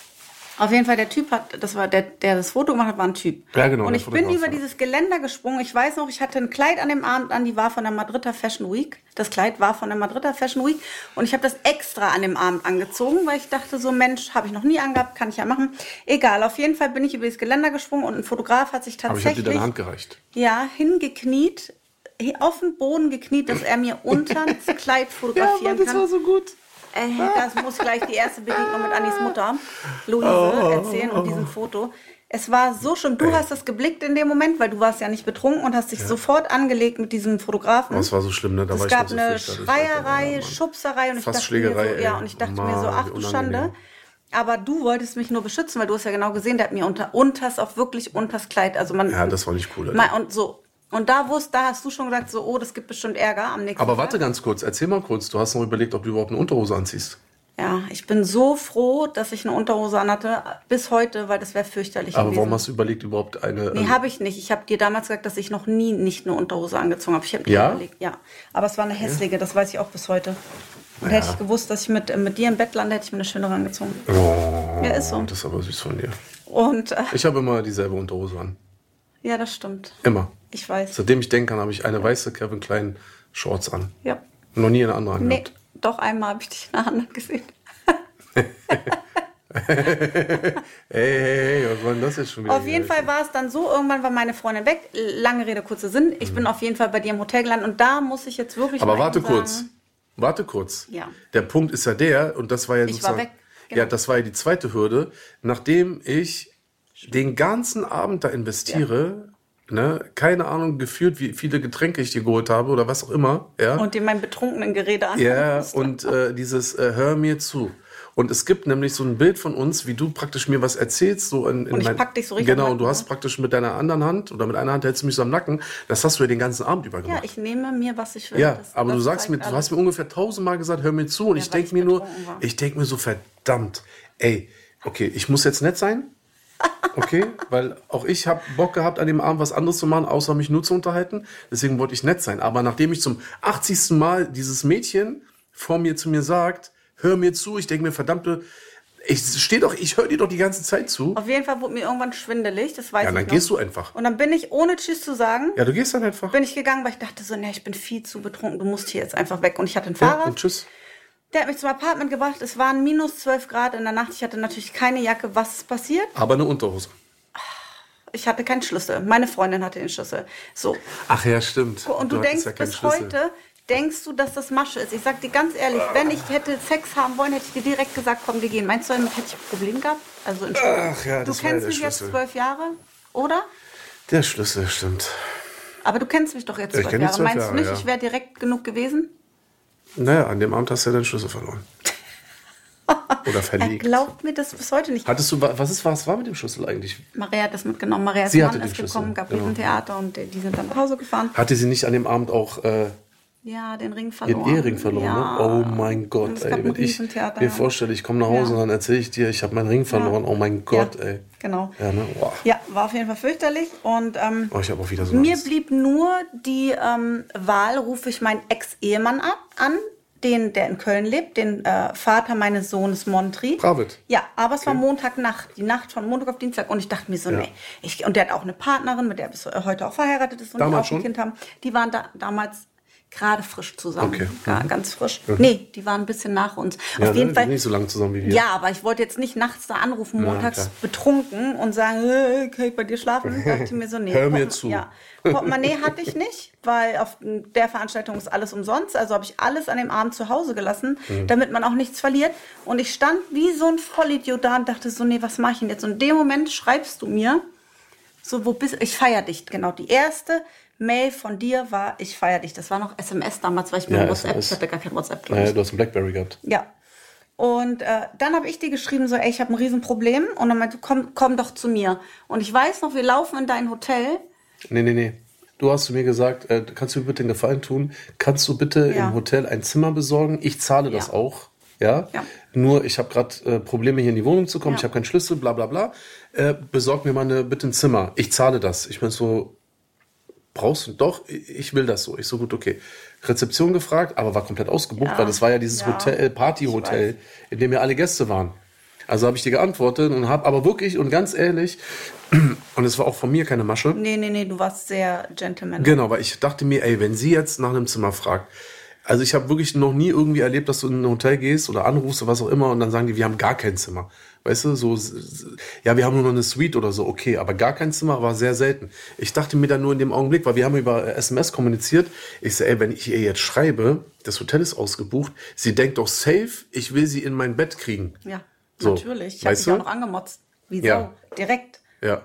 auf jeden Fall, der Typ hat, das war der, der das Foto gemacht hat, war ein Typ. Ja, genau, Und ich bin über ja. dieses Geländer gesprungen. Ich weiß noch, ich hatte ein Kleid an dem Abend an, die war von der Madrider Fashion Week. Das Kleid war von der Madrider Fashion Week. Und ich habe das extra an dem Abend angezogen, weil ich dachte, so Mensch, habe ich noch nie angehabt, kann ich ja machen. Egal, auf jeden Fall bin ich über dieses Geländer gesprungen und ein Fotograf hat sich Aber ich habe dir tatsächlich deine Hand gereicht. ja, hingekniet, hi- auf den Boden gekniet, dass er mir unter das Kleid fotografieren kann. so gut. Äh, das muss gleich die erste Begegnung mit Annis Mutter, Luise, Oh, erzählen und diesem Foto. Es war so schön. Du hast das geblickt in dem Moment, weil du warst ja nicht betrunken und hast dich sofort angelegt mit diesem Fotografen. Oh, es war so schlimm, ne? Da war es ich gab noch so eine Schreierei. Ja, Mann. Schubserei und ich dachte mir Schlägerei, so, ja, ey. und ich dachte mir so, Mann, ach du. Schande. Aber du wolltest mich nur beschützen, weil du hast ja genau gesehen, der hat mir unter unters auch wirklich unters Kleid, also man Ja, das war nicht cool. Alter. Und so. Und da wusste, da hast du schon gesagt, so, oh, das gibt bestimmt Ärger am nächsten Aber Tag. warte ganz kurz, erzähl mal kurz. Du hast noch überlegt, ob du überhaupt eine Unterhose anziehst. Ja, ich bin so froh, dass ich eine Unterhose anhatte, bis heute, weil das wäre fürchterlich Aber gewesen. warum hast du überlegt, überhaupt eine. Nee, ähm, habe ich nicht. Ich habe dir damals gesagt, dass ich noch nie nicht eine Unterhose angezogen habe. Ich habe Ja? überlegt, ja. Aber es war eine hässliche, das weiß ich auch bis heute. Und hätte ich gewusst, dass ich mit, mit dir im Bett lande, hätte ich mir eine schönere angezogen. oh, Ja, ist so. Das ist aber süß von dir. Und äh, Ich habe immer dieselbe Unterhose an. ja, das stimmt. Immer. Ich weiß. Seitdem ich denken kann, habe ich eine weiße Kevin Klein Shorts an. Ja. Noch nie eine andere Nee, angehabt. doch einmal habe ich dich in der Hand gesehen. Hey, hey, hey, was war denn das jetzt schon wieder? Auf jeden? Fall war es dann so, irgendwann war meine Freundin weg. Lange Rede, kurzer Sinn. Ich bin auf jeden Fall bei dir im Hotel gelandet und da muss ich jetzt wirklich Mhm. Aber warte sagen, kurz. Warte kurz. Ja. Der Punkt ist ja der, und das war ja war sozusagen. weg, genau. Ja, das war ja die zweite Hürde. Nachdem ich den ganzen Abend da investiere, ne, keine Ahnung, gefühlt, wie viele Getränke ich dir geholt habe oder was auch immer, ja. Und dir mein betrunkenen Gerede an. Ja, und äh, dieses äh, Hör mir zu. Und es gibt nämlich so ein Bild von uns, wie du praktisch mir was erzählst. So in, in Und ich mein- pack dich so richtig Genau, und du hast praktisch mit deiner anderen Hand oder mit einer Hand hältst du mich so am Nacken. Das hast du ja den ganzen Abend über Ja, gemacht. ich nehme mir, was ich will. Ja, Das- aber das du sagst mir, du alles. hast mir ungefähr tausendmal gesagt, hör mir zu. Und Ja, ich denke mir nur, war. ich denke mir so, verdammt, ey, okay, ich muss jetzt nett sein. Okay, weil auch ich habe Bock gehabt, an dem Abend was anderes zu machen, außer mich nur zu unterhalten. Deswegen wollte ich nett sein. Aber nachdem ich zum 80. Mal dieses Mädchen vor mir zu mir sagt, hör mir zu, ich denke mir, verdammte, ich stehe doch, ich höre dir doch die ganze Zeit zu. Auf jeden Fall wurde mir irgendwann schwindelig, das weiß Ja, ich dann noch. gehst du einfach. Und dann bin ich, ohne Tschüss zu sagen, Ja, du gehst dann einfach. bin ich gegangen, weil ich dachte so, ne, ich bin viel zu betrunken, du musst hier jetzt einfach weg. Und ich hatte ein Ja, Fahrrad, und tschüss. Der hat mich zum Apartment gebracht, es waren minus 12 Grad in der Nacht, ich hatte natürlich keine Jacke, was ist passiert? Aber eine Unterhose. Ich hatte keinen Schlüssel, meine Freundin hatte den Schlüssel. So, Ach ja, stimmt. Und du, hattest denkst ja bis Schlüssel. heute, denkst du, dass das Masche ist. Ich sag dir ganz ehrlich, wenn ich hätte Sex haben wollen, hätte ich dir direkt gesagt, komm, wir gehen. Meinst du, damit hätte ich ein Problem gehabt? Also. Ach ja, du das war kennst mich jetzt zwölf Jahre, oder? Der Schlüssel, stimmt. Aber du kennst mich doch jetzt zwölf Jahre. zwölf Meinst Jahre, du nicht, ja. ich wäre direkt genug gewesen? Naja, an dem Abend hast du ja deinen Schlüssel verloren. Oder Er verlegt. glaubt mir das bis heute nicht. Hattest du, wa- was ist, was war mit dem Schlüssel eigentlich? Maria hat das mitgenommen. Marias Sie hatte Mann den ist Schlüssel, gekommen, gab genau. ein Theater und die die sind dann nach Hause gefahren. Hatte sie nicht an dem Abend auch äh, Ja, den Ring ihren verloren. Ehering verloren? Ja. Ne? Oh mein Gott, ey. ein Wenn ich mir ja. vorstelle, ich komme nach Hause Ja. und dann erzähle ich dir, ich habe meinen Ring verloren. Oh mein Gott, ja, ey. Genau. Ja, ne? Ja, war auf jeden Fall fürchterlich. Und ähm, Oh, ich auch wieder so Mir Angst. blieb nur die ähm, Wahl, rufe ich meinen Ex-Ehemann ab, an, den, der in Köln lebt, den äh, Vater meines Sohnes Montri. David. Ja, aber es war Montagnacht, die Nacht von Montag auf Dienstag. Und ich dachte mir so, Ja. nee. Ich, und der hat auch eine Partnerin, mit der er bis heute auch verheiratet ist und die Damals auch ein schon? Kind haben. Die waren da, damals gerade frisch zusammen. Okay. Ga, ganz frisch. Nee, die waren ein bisschen nach uns. Ja, auf jeden ne? Fall. Nicht so lange zusammen wie wir. Ja, aber ich wollte jetzt nicht nachts da anrufen, Ja, montags klar. betrunken und sagen, kann ich bei dir schlafen? Dachte ich mir so, nee. Hör mir zu. Ja. Portemonnaie hatte ich nicht, weil auf der Veranstaltung ist alles umsonst. Also habe ich alles an dem Abend zu Hause gelassen, Mhm. damit man auch nichts verliert. Und ich stand wie so ein Vollidiot da und dachte so, nee, was mache ich denn jetzt? Und in dem Moment schreibst du mir, So, wo bist Ich feier dich. Genau, die erste Mail von dir war, ich feier dich. Das war noch SMS damals, weil ich mir Ja, WhatsApp, SMS. ich hatte gar kein WhatsApp, glaub ich. du hast einen Blackberry gehabt. Ja. Und äh, dann habe ich dir geschrieben, so, ey, ich habe ein Riesenproblem. Und dann meinte, du, komm, komm doch zu mir. Und ich weiß noch, wir laufen in dein Hotel. Nee, nee, nee. Du hast zu mir gesagt, äh, kannst du mir bitte den Gefallen tun? Kannst du bitte Ja. im Hotel ein Zimmer besorgen? Ich zahle das Ja. auch. Ja? Ja. Nur ich habe gerade äh, Probleme hier in die Wohnung zu kommen. Ja. Ich habe keinen Schlüssel, bla bla bla. Äh, besorg mir mal eine, bitte ein Zimmer. Ich zahle das. Ich bin so, brauchst du doch? Ich will das so. Ich so gut, okay. Rezeption gefragt, aber war komplett ausgebucht, Ja. weil das war ja dieses Ja. Hotel, Partyhotel, in dem ja alle Gäste waren. Also habe ich dir geantwortet und habe aber wirklich und ganz ehrlich, und es war auch von mir keine Masche, Nee, nee, nee, du warst sehr gentleman. Genau, weil ich dachte mir, ey, wenn sie jetzt nach einem Zimmer fragt, also ich habe wirklich noch nie irgendwie erlebt, dass du in ein Hotel gehst oder anrufst oder was auch immer und dann sagen die, wir haben gar kein Zimmer. Weißt du, so, ja, wir haben nur noch eine Suite oder so, okay, aber gar kein Zimmer war sehr selten. Ich dachte mir dann nur in dem Augenblick, weil wir haben über äh, SMS kommuniziert, ich so, ey, wenn ich ihr jetzt schreibe, das Hotel ist ausgebucht, sie denkt doch safe, ich will sie in mein Bett kriegen. Ja, So, natürlich. Ich habe dich auch noch angemotzt. Wie Ja. Direkt. Ja.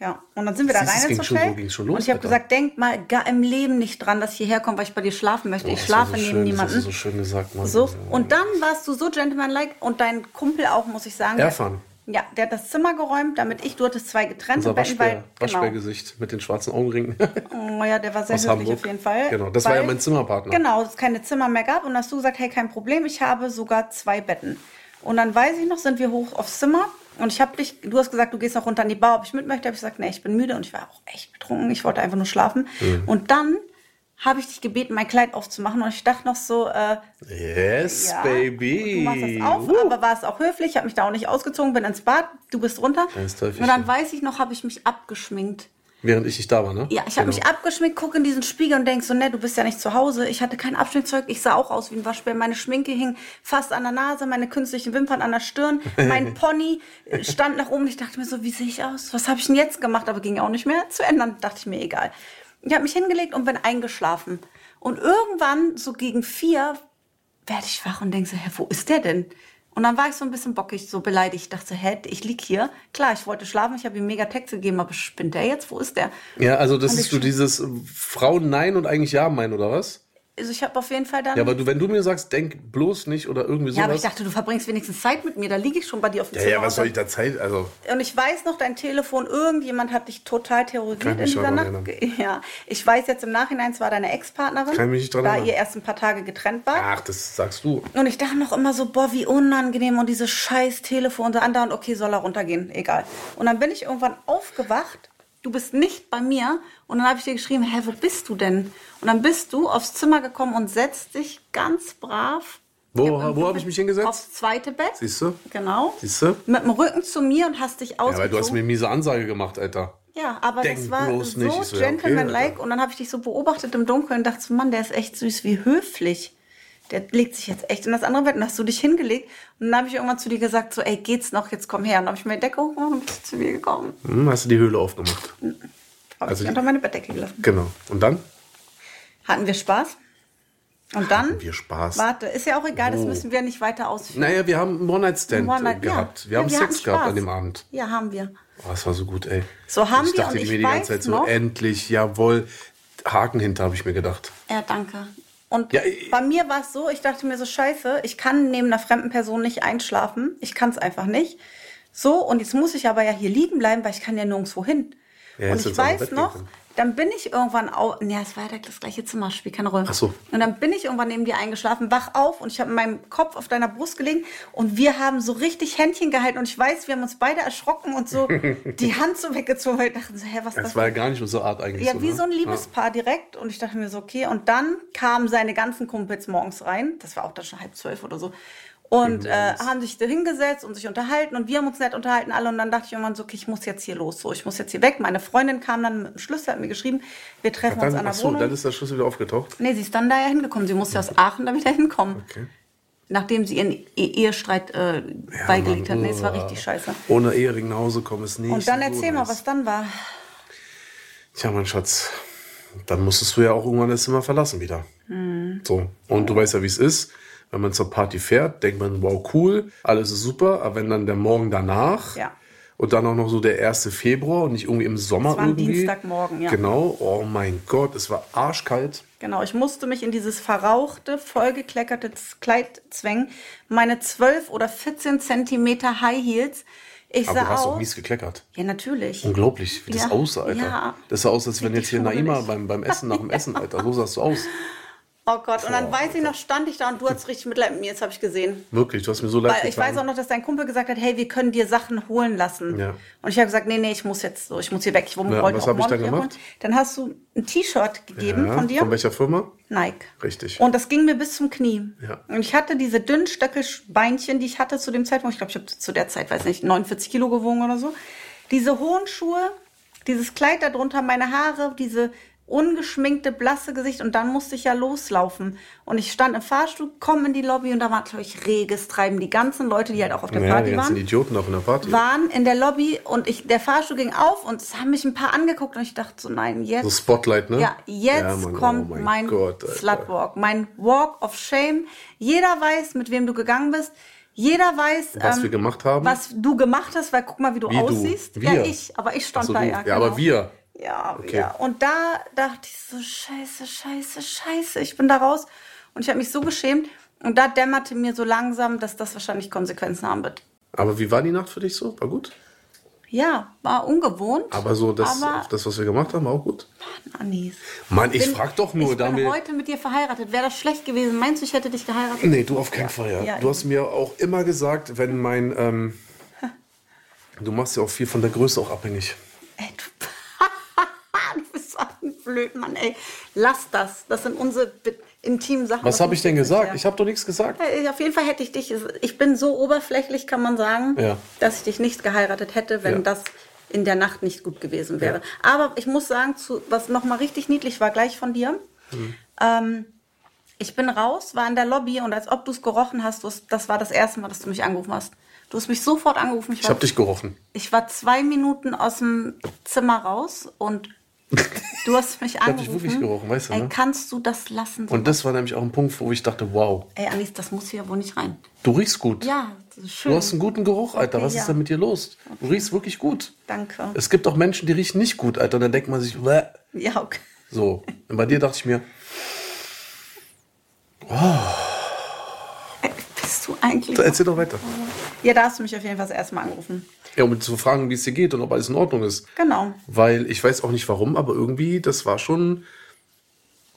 Ja, und dann sind wir da Siehst rein ins schon Hotel. ging schon los, und ich habe gesagt, denk mal gar im Leben nicht dran, dass ich hierher komme, weil ich bei dir schlafen möchte. ich Oh, das war schlafe so neben schön, Das niemanden. du so schön gesagt, Mann. So, und dann warst du so gentlemanlike und dein Kumpel auch, muss ich sagen. Erfahren. Ja, der hat das Zimmer geräumt, damit ich, du hattest zwei getrennte Unser Betten, Waschbär, weil, genau. Waschbärgesicht mit den schwarzen Augenringen. Oh ja, der war sehr Aus Hamburg. auf jeden Fall. Genau, das war ja weil- mein Zimmerpartner. Genau, es keine Zimmer mehr gab. Und hast du gesagt, hey, kein Problem, ich habe sogar zwei Betten. Und dann weiß ich noch, sind wir hoch aufs Zimmer. Und ich habe dich, du hast gesagt, du gehst noch runter an die Bar, ob ich mit möchte. Habe ich gesagt, nee, ich bin müde und ich war auch echt betrunken. Ich wollte einfach nur schlafen. Mhm. Und dann habe ich dich gebeten, mein Kleid aufzumachen. Und ich dachte noch so, äh, Yes, ja, baby. Du machst das auf, Uh. aber war es auch höflich. Ich habe mich da auch nicht ausgezogen, bin ins Bad, du bist runter. Und dann weiß ich noch, habe ich mich abgeschminkt. Während ich nicht da war, ne? Ja, ich habe mich abgeschminkt, gucke in diesen Spiegel und denk so, ne, du bist ja nicht zu Hause. Ich hatte kein Abschminkzeug, ich sah auch aus wie ein Waschbär. Meine Schminke hing fast an der Nase, meine künstlichen Wimpern an der Stirn, mein Pony stand nach oben. Ich dachte mir so, wie sehe ich aus? Was habe ich denn jetzt gemacht? Aber ging auch nicht mehr zu ändern. Dachte ich mir, egal. Ich habe mich hingelegt und bin eingeschlafen. Und irgendwann, so gegen vier, werde ich wach und denke so, hä, wo ist der denn? Und dann war ich so ein bisschen bockig, so beleidigt. Ich dachte, hä, ich lieg hier. Klar, ich wollte schlafen, ich habe ihm mega Text gegeben, aber spinnt der jetzt? Wo ist der? Ja, also das ist so dieses Frauen nein und eigentlich ja meinen, oder was? Also ich habe auf jeden Fall dann. Ja, aber du, wenn du mir sagst, denk bloß nicht oder irgendwie Ja, aber sowas. ich dachte, du verbringst wenigstens Zeit mit mir. Da liege ich schon bei dir auf dem ja, Zimmer. ja, was und soll ich da Zeit? Also, Und ich weiß noch, dein Telefon, irgendjemand hat dich total Kann terrorisiert in dieser Nacht. Ja, ich weiß jetzt im Nachhinein, es war deine Ex-Partnerin, Kann ich mich nicht dran da erinnern. ihr erst ein paar Tage getrennt war. ach, das sagst du. Und ich dachte noch immer so, boah, wie unangenehm und dieses scheiß Telefon so andauernd, okay, soll er runtergehen, egal. Und dann bin ich irgendwann aufgewacht, du bist nicht bei mir und dann habe ich dir geschrieben, hä, wo bist du denn? Und dann bist du aufs Zimmer gekommen und setzt dich ganz brav. Wo- Ja, wo hab ich mich hingesetzt? Aufs zweite Bett. Siehst du? Genau. Siehst du? Mit dem Rücken zu mir und hast dich Ja, ausgezogen. weil du hast mir eine miese Ansage gemacht, Alter. Ja, aber Denk das war so ja, okay, gentlemanlike Alter. und dann habe ich dich so beobachtet im Dunkeln und dachte so, Mann, der ist echt süß, wie höflich. Der legt sich jetzt echt in das andere Bett und hast du dich hingelegt und dann habe ich irgendwann zu dir gesagt so, ey, geht's noch, jetzt komm her. Und dann habe ich mir die Decke hochgemacht und bist zu mir gekommen. Hm, hast du die Höhle aufgemacht. Habe Also ich unter meine Bettdecke gelassen. Genau. Und dann? Hatten wir Spaß? Und dann? Hatten wir Spaß. Warte, ist ja auch egal, das Oh. müssen wir nicht weiter ausführen. Naja, wir haben einen One-Night-Stand One Night- äh, gehabt. ja. Wir haben Ja, Sex gehabt an dem Abend. Ja, haben wir. Oh, das war so gut, ey. So haben ich wir dachte und ich mir die ganze Zeit so, noch- endlich, jawohl. Haken hinter, habe ich mir gedacht. Ja, danke. Und Ja, bei mir war es so, ich dachte mir so, scheiße, ich kann neben einer fremden Person nicht einschlafen. Ich kann es einfach nicht. So, und jetzt muss ich aber ja hier liegen bleiben, weil ich kann ja nirgendwo hin. Ja, und ich weiß noch. Dann bin ich irgendwann auch, ja, es war ja das gleiche Zimmer, spielt keine Rolle. Ach so. Und dann bin ich irgendwann neben dir eingeschlafen, wach auf und ich habe meinen Kopf auf deiner Brust gelegen und wir haben so richtig Händchen gehalten und ich weiß, wir haben uns beide erschrocken und so die Hand so weggezogen, weil wir dachten so, hä, was Das das? war ja gar nicht unsere Art eigentlich. Ja, so, wie ne? so ein Liebespaar direkt. Und ich dachte mir so, okay. Und dann kamen seine ganzen Kumpels morgens rein. Das war auch dann schon halb zwölf oder so. Und äh, haben sich da hingesetzt und sich unterhalten. Und wir haben uns nett unterhalten alle. Und dann dachte ich irgendwann so, okay, ich muss jetzt hier los. So, ich muss jetzt hier weg. Meine Freundin kam dann mit dem Schlüssel, hat mir geschrieben, wir treffen Ja. uns Dann, an der achso, Wohnung. dann ist der Schlüssel wieder aufgetaucht. nee, sie ist dann daher hingekommen. Sie musste aus Aachen da wieder hinkommen. Okay. Nachdem sie ihren E- Ehestreit äh, beigelegt hat. Mann, Nee, es war uah. richtig scheiße. Ohne Ehering nach Hause kommen ist nicht Und dann erzähl mal, was dann war. Tja, mein Schatz, dann musstest du ja auch irgendwann das Zimmer verlassen wieder. Hm. So. Und du weißt ja, wie es ist. Wenn man zur Party fährt, denkt man, wow, cool, alles ist super. Aber wenn dann der Morgen danach Ja. Und dann auch noch so der 1. Februar und nicht irgendwie im Sommer war ein irgendwie. Dienstagmorgen, ja. Genau. Oh mein Gott, es war arschkalt. Genau, ich musste mich in dieses verrauchte, vollgekleckerte Kleid zwängen. Meine 12 oder 14 Zentimeter High Heels. Ich Aber sah du hast auch mies gekleckert. ja, natürlich. Unglaublich, wie das Ja, aussah, Alter. ja. Das sah aus, als wenn jetzt hier Naima beim, beim Essen nach dem Essen, Alter. So sahst du aus. Oh Gott, und dann Boah, weiß ich noch, stand ich da und du hattest richtig Mitleid mit mir, das habe ich gesehen. Wirklich, du hast mir so leid Weil ich weiß auch noch, dass dein Kumpel gesagt hat, hey, wir können dir Sachen holen lassen. Ja. Und ich habe gesagt, nee, nee, ich muss jetzt so, ich muss hier weg. Ich Ja, wollte was auch hab ich dann gemacht? holen. Dann hast du ein T-Shirt gegeben ja, von dir. Von welcher Firma? Nike. Richtig. Und das ging mir bis zum Knie. Ja. Und ich hatte diese dünnen Stöckelbeinchen, die ich hatte zu dem Zeitpunkt. Ich glaube, ich habe zu der Zeit, weiß nicht, 49 Kilo gewogen oder so. Diese hohen Schuhe, dieses Kleid darunter, meine Haare, diese ungeschminkte, blasse Gesicht. Und dann musste ich ja loslaufen. Und ich stand im Fahrstuhl, komme in die Lobby und da war natürlich reges Treiben. Die ganzen Leute, die halt auch auf der ja, Party die ganzen waren Idioten auf einer Party. waren in der Lobby und ich, der Fahrstuhl ging auf und es haben mich ein paar angeguckt und ich dachte so, nein, jetzt. So Spotlight, ne? ja, jetzt Ja, Mann, oh kommt mein mein Gott. Slutwalk, mein Walk of Shame. Jeder weiß, mit wem du gegangen bist. Jeder weiß, Was ähm, wir gemacht haben. was du gemacht hast, weil guck mal, wie du Wie du? aussiehst. Wir? Ja, ich, aber ich stand so, da du. ja. ja, genau. aber wir. Ja, Okay. ja. Und da dachte ich so, scheiße, scheiße, scheiße, ich bin da raus. Und ich habe mich so geschämt. Und da dämmerte mir so langsam, dass das wahrscheinlich Konsequenzen haben wird. Aber wie war die Nacht für dich so? War gut? Ja, war ungewohnt. Aber so das, Aber das was wir gemacht haben, war auch gut. Anis. Mann, ich Bin- frag doch nur, Ich bin heute mit dir verheiratet. Wäre das schlecht gewesen? Meinst du, ich hätte dich geheiratet? Nee, du auf keinen Fall, ja. Ja, Du hast mir auch immer gesagt, wenn mein. Ähm, du machst ja auch viel von der Größe auch abhängig. Ey, du, du bist so ein Blödmann, ey. Lass das. Das sind unsere intimen Sachen. Was habe ich denn gesagt? nicht Ich habe doch nichts gesagt. Auf jeden Fall hätte ich dich, ich bin so oberflächlich, kann man sagen, Ja. dass ich dich nicht geheiratet hätte, wenn Ja. das in der Nacht nicht gut gewesen wäre. Aber ich muss sagen, zu, was nochmal richtig niedlich war, gleich von dir. Mhm. Ähm, ich bin raus, war in der Lobby und als ob du es gerochen hast, das war das erste Mal, dass du mich angerufen hast. Du hast mich sofort angerufen. Ich habe dich gerochen. Ich war zwei Minuten aus dem Zimmer raus und du hast mich hab dich angerufen. wirklich gerochen, weißt du, Ey, ne? kannst du das lassen? Und das war nämlich auch ein Punkt, wo ich dachte, wow, Ey, Anis, das muss hier wohl nicht rein. du riechst gut. Ja, das ist schön. Du hast einen guten Geruch, Alter. Okay, Was ja. ist denn mit dir los? Du riechst wirklich gut. Danke. Es gibt auch Menschen, die riechen nicht gut, Alter. Und dann denkt man sich, Bäh. Ja, okay. so. Und bei dir dachte ich mir, Ey, bist du eigentlich. erzähl doch weiter. Ja, da hast du mich auf jeden Fall das erste Mal angerufen. Ja, um zu fragen, wie es dir geht und ob alles in Ordnung ist. Genau. Weil ich weiß auch nicht warum, aber irgendwie, das war schon.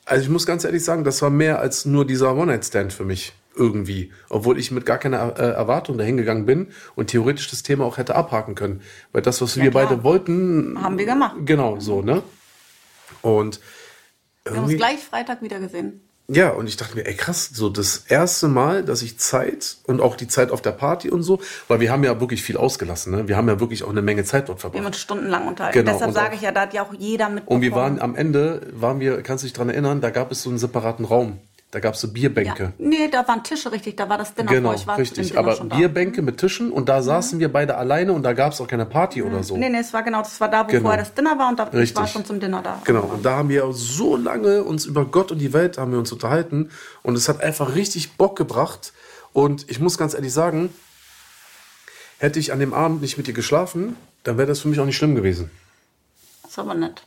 Also ich muss ganz ehrlich sagen, das war mehr als nur dieser One-Night-Stand für mich. Irgendwie. Obwohl ich mit gar keiner äh, Erwartung dahin gegangen bin und theoretisch das Thema auch hätte abhaken können. Weil das, was wir klar. beide wollten. Haben wir gemacht. Genau, so, ne? Und Wir haben uns gleich Freitag wieder gesehen. Ja, und ich dachte mir, ey krass, so das erste Mal, dass ich Zeit und auch die Zeit auf der Party und so, weil wir haben ja wirklich viel ausgelassen, ne? Wir haben ja wirklich auch eine Menge Zeit dort Wir haben verbracht. uns stundenlang unterhalten. Genau, Deshalb und sage ich ja, da hat ja auch jeder mitbekommen. Und wir waren am Ende, waren wir, kannst du dich dran erinnern, da gab es so einen separaten Raum. Da gab es so ja. Bierbänke. Nee, da waren Tische richtig, da war das Dinner Genau, vor. Ich war richtig. Aber. Bierbänke mit Tischen und da saßen wir beide alleine und da gab es auch keine Party oder so. Nee, nee, es war genau, das war da, wo Genau. vorher das Dinner war und da ich Richtig. war schon zum Dinner da. Genau, und da haben wir so lange uns über Gott und die Welt haben wir uns unterhalten und es hat einfach richtig Bock gebracht und ich muss ganz ehrlich sagen, hätte ich an dem Abend nicht mit dir geschlafen, dann wäre das für mich auch nicht schlimm gewesen. Das ist aber nett.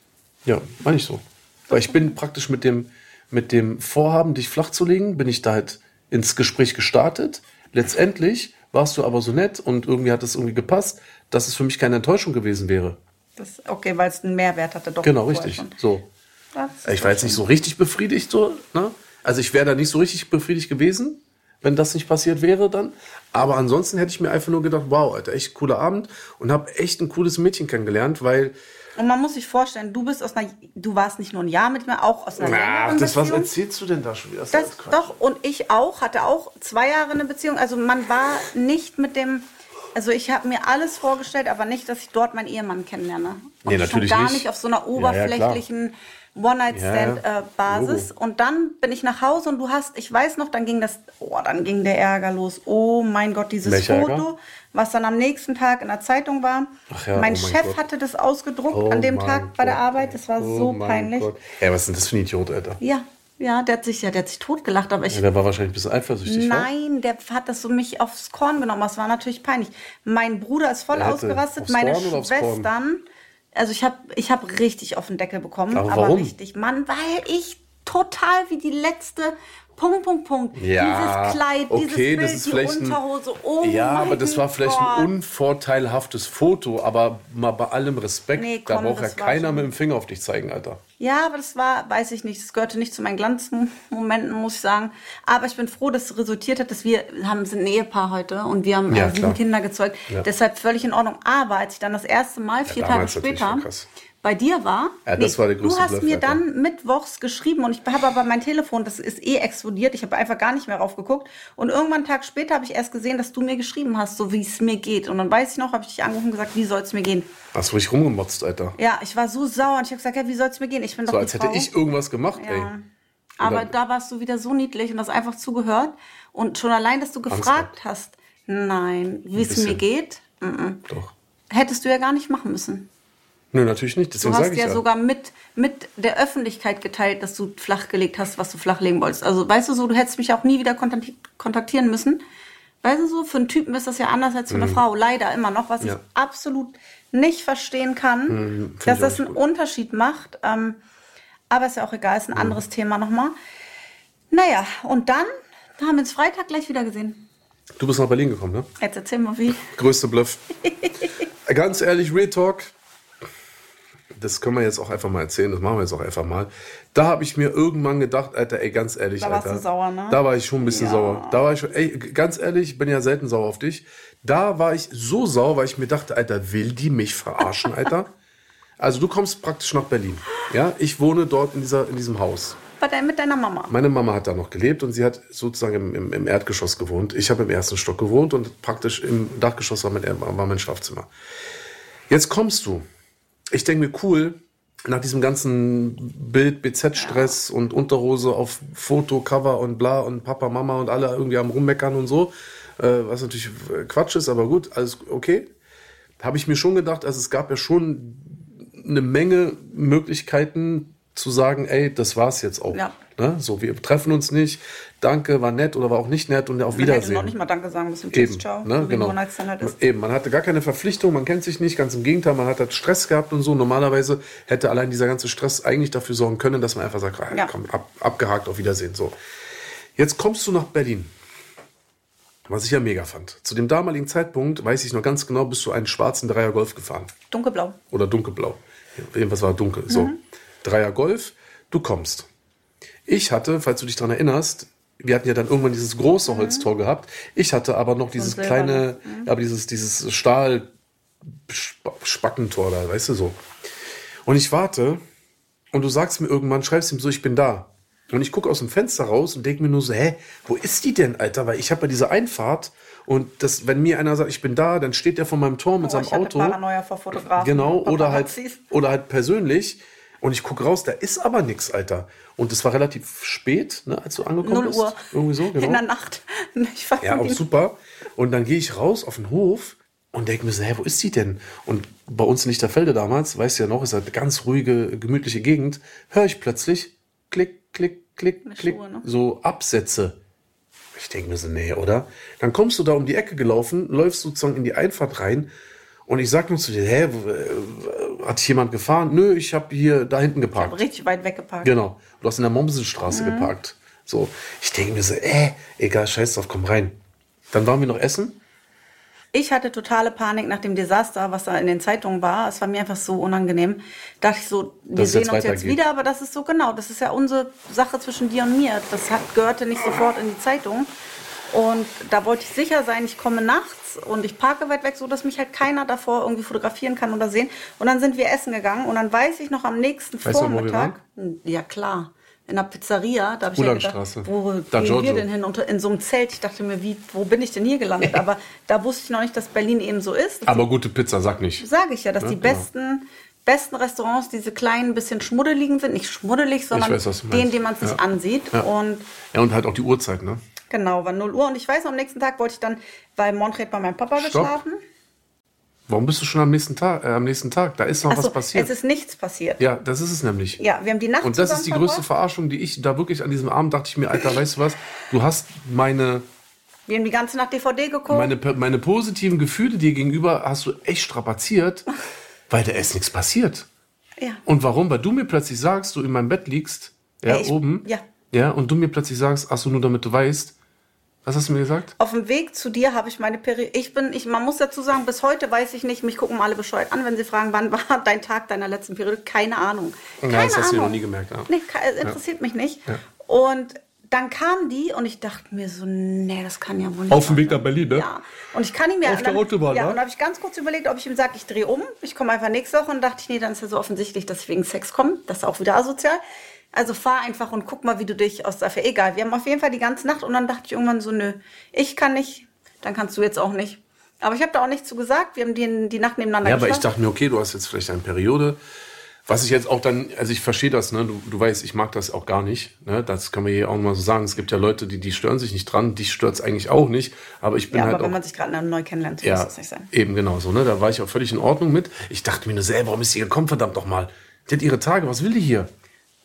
Ja, meine ich so. Weil ich bin praktisch mit dem, mit dem Vorhaben, dich flach zu legen, bin ich da halt ins Gespräch gestartet. Letztendlich warst du aber so nett und irgendwie hat es irgendwie gepasst, dass es für mich keine Enttäuschung gewesen wäre. Das, okay, weil es einen Mehrwert hatte. Doch Genau, richtig. schon. So. Ich war jetzt nicht so richtig befriedigt, so, ne? Also ich wäre da nicht so richtig befriedigt gewesen, wenn das nicht passiert wäre dann. Aber ansonsten hätte ich mir einfach nur gedacht, wow, Alter, echt cooler Abend und habe echt ein cooles Mädchen kennengelernt, weil Und man muss sich vorstellen, du bist aus einer, du warst nicht nur ein Jahr mit mir, auch aus einer Ach, längeren das was Beziehung. erzählst du denn da schon wieder? Das, Quatsch. doch, und ich auch, hatte auch zwei Jahre eine Beziehung. Also man war nicht mit dem, also ich habe mir alles vorgestellt, aber nicht, dass ich dort meinen Ehemann kennenlerne. Und Nee, natürlich schon gar nicht. nicht auf so einer Ja, ja, oberflächlichen One-Night-Stand-Basis. Logo. und dann bin ich nach Hause und du hast, ich weiß noch, dann ging das, oh, dann ging der Ärger los. Oh mein Gott, dieses Welcher Foto, Ärger? was dann am nächsten Tag in der Zeitung war. Ja, mein oh mein Chef Gott. hatte das ausgedruckt Oh an dem Tag bei der Gott. Arbeit. Das war Oh so peinlich. Gott. Ja, was ist denn das für ein Idiot, Alter? Ja, Ja, der hat sich ja, der hat sich totgelacht, aber ich. Ja, der war wahrscheinlich ein bisschen eifersüchtig. Nein, der hat das so mich aufs Korn genommen. Das war natürlich peinlich. Mein Bruder ist voll ausgerastet, meine Korn? Schwestern. Also ich habe ich hab richtig auf den Deckel bekommen. Aber Aber, warum? richtig. Mann, weil ich total wie die letzte Punkt, Punkt, Punkt. Ja, dieses Kleid, okay, dieses Bild, das ist die vielleicht ein- Unterhose. Oh Ja, aber das war vielleicht Gott. ein unvorteilhaftes Foto, aber mal bei allem Respekt, Nee, da komm, braucht ja keiner schon- mit dem Finger auf dich zeigen, Alter. Ja, aber das war, weiß ich nicht, das gehörte nicht zu meinen Glanzmomenten, muss ich sagen. Aber ich bin froh, dass es resultiert hat, dass wir haben, sind ein Ehepaar heute und wir haben Ja, sieben. Kinder gezeugt. Ja. Deshalb völlig in Ordnung. Aber als ich dann das erste Mal, vier Tage damals natürlich später, krass. Bei dir war, Ja, das war der größte du hast Bluff, mir Alter. dann mittwochs geschrieben und ich habe aber mein Telefon, das ist eh explodiert, ich habe einfach gar nicht mehr raufgeguckt. Und irgendwann einen Tag später habe ich erst gesehen, dass du mir geschrieben hast, so wie es mir geht. Und dann weiß ich noch, habe ich dich angerufen und gesagt, wie soll es mir gehen? Hast du richtig rumgemotzt, Alter. Ja, ich war so sauer und ich habe gesagt, ja, wie soll es mir gehen? Ich bin doch So als hätte Frau. ich irgendwas gemacht, ey. Ja. Aber dann- da warst du wieder so niedlich und hast einfach zugehört. Und schon allein, dass du gefragt hast, nein, wie es mir geht, Doch. hättest du ja gar nicht machen müssen. Nö, natürlich nicht. Du Deswegen hast sage ich ja ja. sogar mit, mit der Öffentlichkeit geteilt, dass du flachgelegt hast, was du flachlegen wolltest. Also weißt du so, du hättest mich auch nie wieder kontakti- kontaktieren müssen. Weißt du so, für einen Typen ist das ja anders als für eine Frau. Leider immer noch, was Mhm. Ja. ich absolut nicht verstehen kann, find dass das einen gut. Unterschied macht. Ähm, aber ist ja auch egal, ist ein anderes Thema nochmal. Naja, und dann haben wir uns Freitag gleich wieder gesehen. Du bist nach Berlin gekommen, ne? Jetzt erzähl mal wie. Größte Bluff. Ganz ehrlich, Real Talk. Das können wir jetzt auch einfach mal erzählen, das machen wir jetzt auch einfach mal. Da habe ich mir irgendwann gedacht, Alter, ey, ganz ehrlich, Da warst Alter. du sauer, ne? Da war ich schon ein bisschen Ja. sauer. Da war ich schon, ey, ganz ehrlich, ich bin ja selten sauer auf dich. Da war ich so sauer, weil ich mir dachte, Alter, will die mich verarschen, Alter? Also du kommst praktisch nach Berlin. Ja, ich wohne dort in, dieser, in diesem Haus. Mit deiner Mama. Meine Mama hat da noch gelebt und sie hat sozusagen im, im, im Erdgeschoss gewohnt. Ich habe im ersten Stock gewohnt und praktisch im Dachgeschoss war mein, war mein Schlafzimmer. Jetzt kommst du. Ich denke mir, cool, nach diesem ganzen Bild, BZ-Stress und Unterhose auf Foto, Cover und bla und Papa, Mama und alle irgendwie am Rummeckern und so, äh, was natürlich äh, Quatsch ist, aber gut, alles okay. Habe ich mir schon gedacht, also es gab ja schon eine Menge Möglichkeiten zu sagen, ey, das war's jetzt auch. Ja. Ne? So, wir treffen uns nicht. Danke, war nett oder war auch nicht nett und auf Man hätte Wiedersehen. noch nicht mal Danke sagen müssen. Tschüss, Eben, ciao. ne, so genau. Halt. Eben, man hatte gar keine Verpflichtung, man kennt sich nicht, ganz im Gegenteil, man hat halt Stress gehabt und so. Normalerweise hätte allein dieser ganze Stress eigentlich dafür sorgen können, dass man einfach sagt, ah, Ja. komm, ab, abgehakt, auf Wiedersehen. So. Jetzt kommst du nach Berlin. Was ich ja mega fand. Zu dem damaligen Zeitpunkt, weiß ich noch ganz genau, bist du einen schwarzen Dreier Golf gefahren. Dunkelblau. Oder dunkelblau. Jedenfalls war dunkel. So. Mhm. Dreier Golf, du kommst. Ich hatte, falls du dich daran erinnerst, wir hatten ja dann irgendwann dieses große Holztor gehabt. Ich hatte aber noch dieses kleine, aber dieses, dieses Stahl Sp- Spackentor da, weißt du so. Und ich warte und du sagst mir irgendwann, schreibst ihm so, ich bin da. Und ich gucke aus dem Fenster raus und denke mir nur so, hä, wo ist die denn, Alter? Weil ich habe ja diese Einfahrt und das, wenn mir einer sagt, ich bin da, dann steht der vor meinem Tor mit Oh, seinem ich Auto. Paranoia vor Fotografen. Genau, oder halt, oder halt persönlich. Und ich gucke raus, da ist aber nichts, Alter. Und es war relativ spät, ne, als du angekommen 0 bist. Uhr. Irgendwie so, genau. In der Nacht. Ich fand Ja, auch super. Und dann gehe ich raus auf den Hof und denke mir so, hä, wo ist die denn? Und bei uns in Lichterfelde damals, weißt du ja noch, ist eine ganz ruhige, gemütliche Gegend, höre ich plötzlich klick, klick, klick, Eine klick, Schuhe, ne? so Absätze. Ich denke mir so, nee, oder? Dann kommst du da um die Ecke gelaufen, läufst sozusagen in die Einfahrt rein und ich sag nur zu dir, hä, hat dich jemand gefahren? Nö, ich habe hier da hinten geparkt. richtig weit weggeparkt. Genau. Du hast in der Mommsenstraße geparkt. So. Ich denke mir so, äh, egal, scheiß drauf, komm rein. Dann waren wir noch essen. Ich hatte totale Panik nach dem Desaster, was da in den Zeitungen war. Es war mir einfach so unangenehm. Dachte ich so, wir Dass es sehen uns jetzt wieder, aber das ist so genau. Das ist ja unsere Sache zwischen dir und mir. Das hat, gehörte nicht sofort in die Zeitung. Und da wollte ich sicher sein, ich komme nachts und ich parke weit weg, so dass mich halt keiner davor irgendwie fotografieren kann oder sehen. Und dann sind wir essen gegangen und dann weiß ich noch am nächsten Weißt du, Vormittag. ja klar. In der Pizzeria, da habe ich ja gedacht, wo Da gehen Giorgio. wir denn hin? Unter, in so einem Zelt. Ich dachte mir, wie, wo bin ich denn hier gelandet? Aber da wusste ich noch nicht, dass Berlin eben so ist. Aber gute Pizza, sag nicht. Sage ich ja, dass Ja, die genau. besten, besten Restaurants diese kleinen, bisschen schmuddeligen sind. Nicht schmuddelig, sondern weiß, du den, den man sich Ja. ansieht. Ja. Und Ja, und halt auch die Uhrzeit, ne? Genau, war 0 Uhr. Und ich weiß, am nächsten Tag wollte ich dann bei Montret bei meinem Papa Stopp. geschlafen. Warum bist du schon am nächsten Tag? Äh, am nächsten Tag? Da ist noch Ach was so, passiert. Es ist nichts passiert. ja, das ist es nämlich. Ja, wir haben die Nacht Und das ist die zusammen größte verbracht. Verarschung, die ich da wirklich an diesem Abend dachte ich mir, Alter, weißt du was? Du hast meine, Wir haben die ganze Nacht DVD geguckt. meine, meine positiven Gefühle dir gegenüber hast du echt strapaziert, weil da ist nichts passiert. ja. Und warum? Weil du mir plötzlich sagst, du in meinem Bett liegst, ja, Ja, ich- oben, ja. Ja, und du mir plötzlich sagst, ach so, nur damit du weißt, was hast du mir gesagt? Auf dem Weg zu dir habe ich meine Periode. Ich bin, ich, man muss dazu sagen, bis heute weiß ich nicht, mich gucken alle bescheuert an, wenn sie fragen, wann war dein Tag deiner letzten Periode? Keine Ahnung. Keine Ja, das hast du Ahnung. noch nie gemerkt, ja. Nee, interessiert mich nicht. Ja. Und dann kam die und ich dachte mir so, nee, das kann ja wohl nicht Auf dem Weg sein. nach Berlin, ne? Ja. Und ich kann ihm ja. Auf und der dann, Autobahn, Ja, wa? und habe ich ganz kurz überlegt, ob ich ihm sage, ich drehe um. Ich komme einfach nächste Woche und dachte ich, nee, dann ist ja so offensichtlich, dass ich wegen Sex komme. Das ist auch wieder asozial. Also fahr einfach und guck mal, wie du dich aus der Ver Egal. Wir haben auf jeden Fall die ganze Nacht und dann dachte ich irgendwann so, nö, ich kann nicht, dann kannst du jetzt auch nicht. Aber ich habe da auch nichts zu gesagt. Wir haben die, die Nacht nebeneinander Ja, aber ich dachte mir, okay, du hast jetzt vielleicht eine Periode. Was ich jetzt auch dann, also ich verstehe das, ne? Du, du weißt, ich mag das auch gar nicht. Ne? Das können wir hier auch mal so sagen. Es gibt ja Leute, die, die stören sich nicht dran, dich stört es eigentlich auch nicht. Aber ich bin ja, halt aber wenn auch. man sich gerade neu kennenlernt, Ja, muss das nicht sein. eben genau so, ne? Da war ich auch völlig in Ordnung mit. Ich dachte mir nur selber, warum ist sie gekommen, verdammt doch mal. Die hat ihre Tage, was will die hier?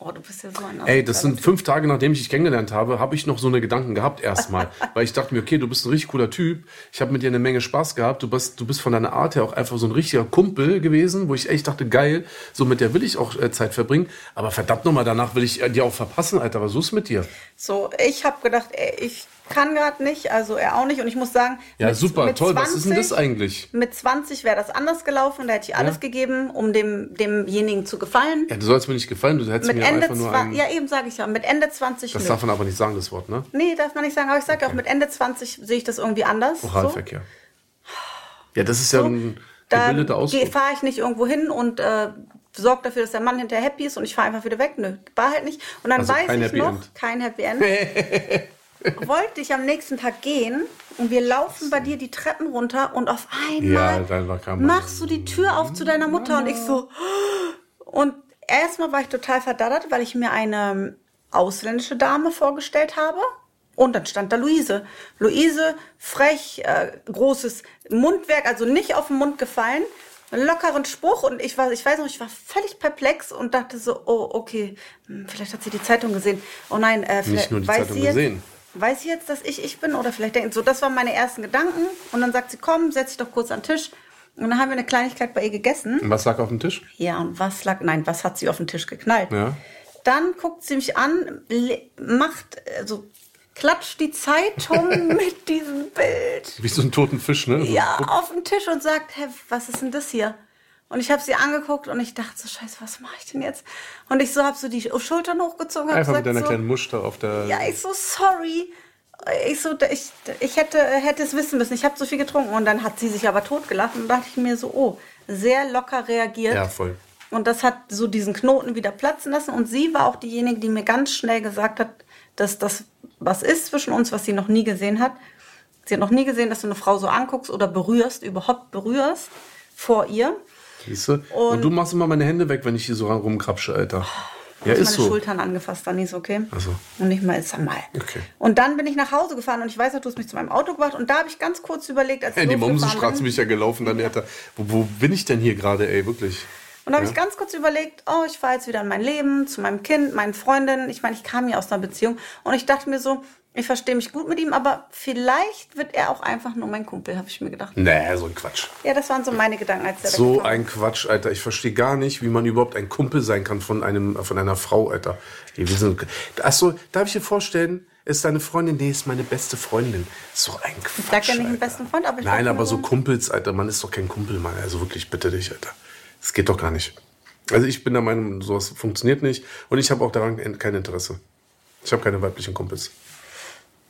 Oh, du bist ja so ein Ey, das sind fünf Tage, nachdem ich dich kennengelernt habe, habe ich noch so eine Gedanken gehabt erstmal. weil ich dachte mir, okay, du bist ein richtig cooler Typ. Ich habe mit dir eine Menge Spaß gehabt. Du bist, du bist von deiner Art her auch einfach so ein richtiger Kumpel gewesen, wo ich echt dachte, geil, so mit der will ich auch äh, Zeit verbringen. Aber verdammt nochmal, danach will ich äh, dir auch verpassen, Alter. Was ist mit dir? So, ich habe gedacht, ey, ich kann gerade nicht, also er auch nicht. Und ich muss sagen, Ja, mit- super, mit toll. Was ist denn das 20 eigentlich? Mit 20 wäre das anders gelaufen, da hätte ich alles Ja. gegeben, um dem, demjenigen zu gefallen. Ja, du sollst mir nicht gefallen, du hättest mit mir Ende einfach nur 20, einen. ja eben sage ich ja, mit Ende 20 das nö. darf man aber nicht sagen, das Wort, ne? Nee, darf man nicht sagen, aber ich sage auch, mit Ende 20 sehe ich das irgendwie anders. So. Oralverkehr. Ja, das ist ja ein Da gebildeter Ausdruck. fahre ich nicht irgendwo hin und äh, sorge dafür, dass der Mann hinterher happy ist und ich fahre einfach wieder weg. Nö, war halt nicht. Und dann Also weiß ich Happy noch, End. kein Happy End. Wollte ich am nächsten Tag gehen und wir laufen bei dir die Treppen runter und auf einmal Ja, machst du die Tür auf zu deiner Mutter und ich so und erstmal war ich total verdattert, weil ich mir eine ausländische Dame vorgestellt habe. Und dann stand da Luise. Luise, frech, äh, großes Mundwerk, also nicht auf den Mund gefallen, einen lockeren Spruch und ich war, ich weiß noch, ich war völlig perplex und dachte so, oh, okay, hm, vielleicht hat sie die Zeitung gesehen. Oh nein, äh, vielleicht nur die weiß Zeitung sie gesehen. Weiß sie jetzt, dass ich ich bin oder vielleicht denkt so, das waren meine ersten Gedanken und dann sagt sie, komm, setz dich doch kurz an den Tisch. Und dann haben wir eine Kleinigkeit bei ihr gegessen. Und was lag auf dem Tisch? Ja, und was lag, nein, was hat sie auf den Tisch geknallt? Ja. Dann guckt sie mich an, macht, also klatscht die Zeitung mit diesem Bild. Wie so ein toten Fisch, ne? So Ja, guck- auf den Tisch und sagt, hä, was ist denn das hier? Und ich habe sie angeguckt und ich dachte so, scheiße, was mache ich denn jetzt? Und ich so habe so die Schultern hochgezogen. Einfach mit gesagt deiner so, kleinen Muster auf der. ja, ich so, sorry. Ich so, ich, ich hätte, hätte es wissen müssen. Ich habe so viel getrunken. Und dann hat sie sich aber totgelacht. Und dachte ich mir so, oh, sehr locker reagiert. Ja, voll. Und das hat so diesen Knoten wieder platzen lassen. Und sie war auch diejenige, die mir ganz schnell gesagt hat, dass das was ist zwischen uns, was sie noch nie gesehen hat. Sie hat noch nie gesehen, dass du eine Frau so anguckst oder berührst, überhaupt berührst vor ihr. Siehst du? Und, du machst immer meine Hände weg, wenn ich hier so rumkrapsche, Alter. Ja, hast ist meine so. Schultern angefasst, dann ist okay. Ach so. Und nicht mal ist er mal. Okay. Und dann bin ich nach Hause gefahren und ich weiß noch, du hast mich zu meinem Auto gebracht und da habe ich ganz kurz überlegt, als Ey, die losgefahren Momsenstraße bin. ich ja gelaufen, dann Alter. Wo, wo bin ich denn hier gerade, ey, wirklich? Und da habe Ja. ich ganz kurz überlegt, oh, ich fahre jetzt wieder in mein Leben, zu meinem Kind, meinen Freundinnen. Ich meine, ich kam ja aus einer Beziehung und ich dachte mir so, ich verstehe mich gut mit ihm, aber vielleicht wird er auch einfach nur mein Kumpel, habe ich mir gedacht. Nee, so ein Quatsch. Ja, das waren so meine Gedanken, als der So ein Quatsch, Alter. Ich verstehe gar nicht, wie man überhaupt ein Kumpel sein kann von einem, von einer Frau, Alter. Die, achso, darf ich dir vorstellen, ist deine Freundin? Nee, ist meine beste Freundin. So ein Quatsch. Ich sag ja nicht einen Alter. besten Freund, aber ich Nein, aber so Kumpels, Alter, man ist doch kein Kumpel, Mann. Also wirklich, bitte dich, Alter. Das geht doch gar nicht. Also ich bin der Meinung, sowas funktioniert nicht. Und ich habe auch daran kein Interesse. Ich habe keine weiblichen Kumpels.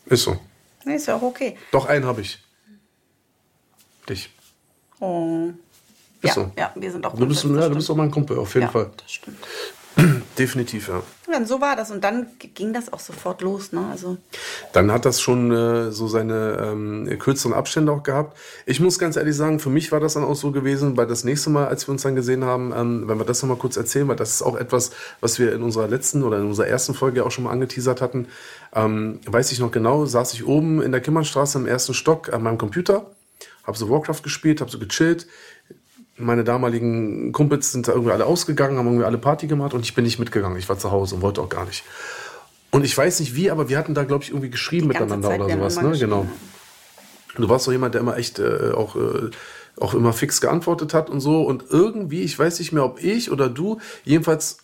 Ist so. Nee, ist ja auch okay. Doch einen habe ich. Dich. Oh. Ist Ja, so. ja, wir sind auch Du bist, ja, du bist auch mein Kumpel, auf jeden ja, Fall. das stimmt. Definitiv, ja. Und so war das. Und dann ging das auch sofort los. Ne? Also, Dann hat das schon äh, so seine ähm, kürzeren Abstände auch gehabt. Ich muss ganz ehrlich sagen, für mich war das dann auch so gewesen, weil das nächste Mal, als wir uns dann gesehen haben, ähm, wenn wir das nochmal kurz erzählen, weil das ist auch etwas, was wir in unserer letzten oder in unserer ersten Folge auch schon mal angeteasert hatten, ähm, weiß ich noch genau, saß ich oben in der Kimmernstraße im ersten Stock an meinem Computer habe so Warcraft gespielt, habe so gechillt. Meine damaligen Kumpels sind da irgendwie alle ausgegangen, haben irgendwie alle Party gemacht und ich bin nicht mitgegangen. Ich war zu Hause und wollte auch gar nicht. Und ich weiß nicht wie, aber wir hatten da, glaube ich, irgendwie geschrieben miteinander Zeit, oder sowas. Ne? Genau. Du warst doch jemand, der immer echt äh, auch, äh, auch immer fix geantwortet hat und so. Und irgendwie, ich weiß nicht mehr, ob ich oder du, jedenfalls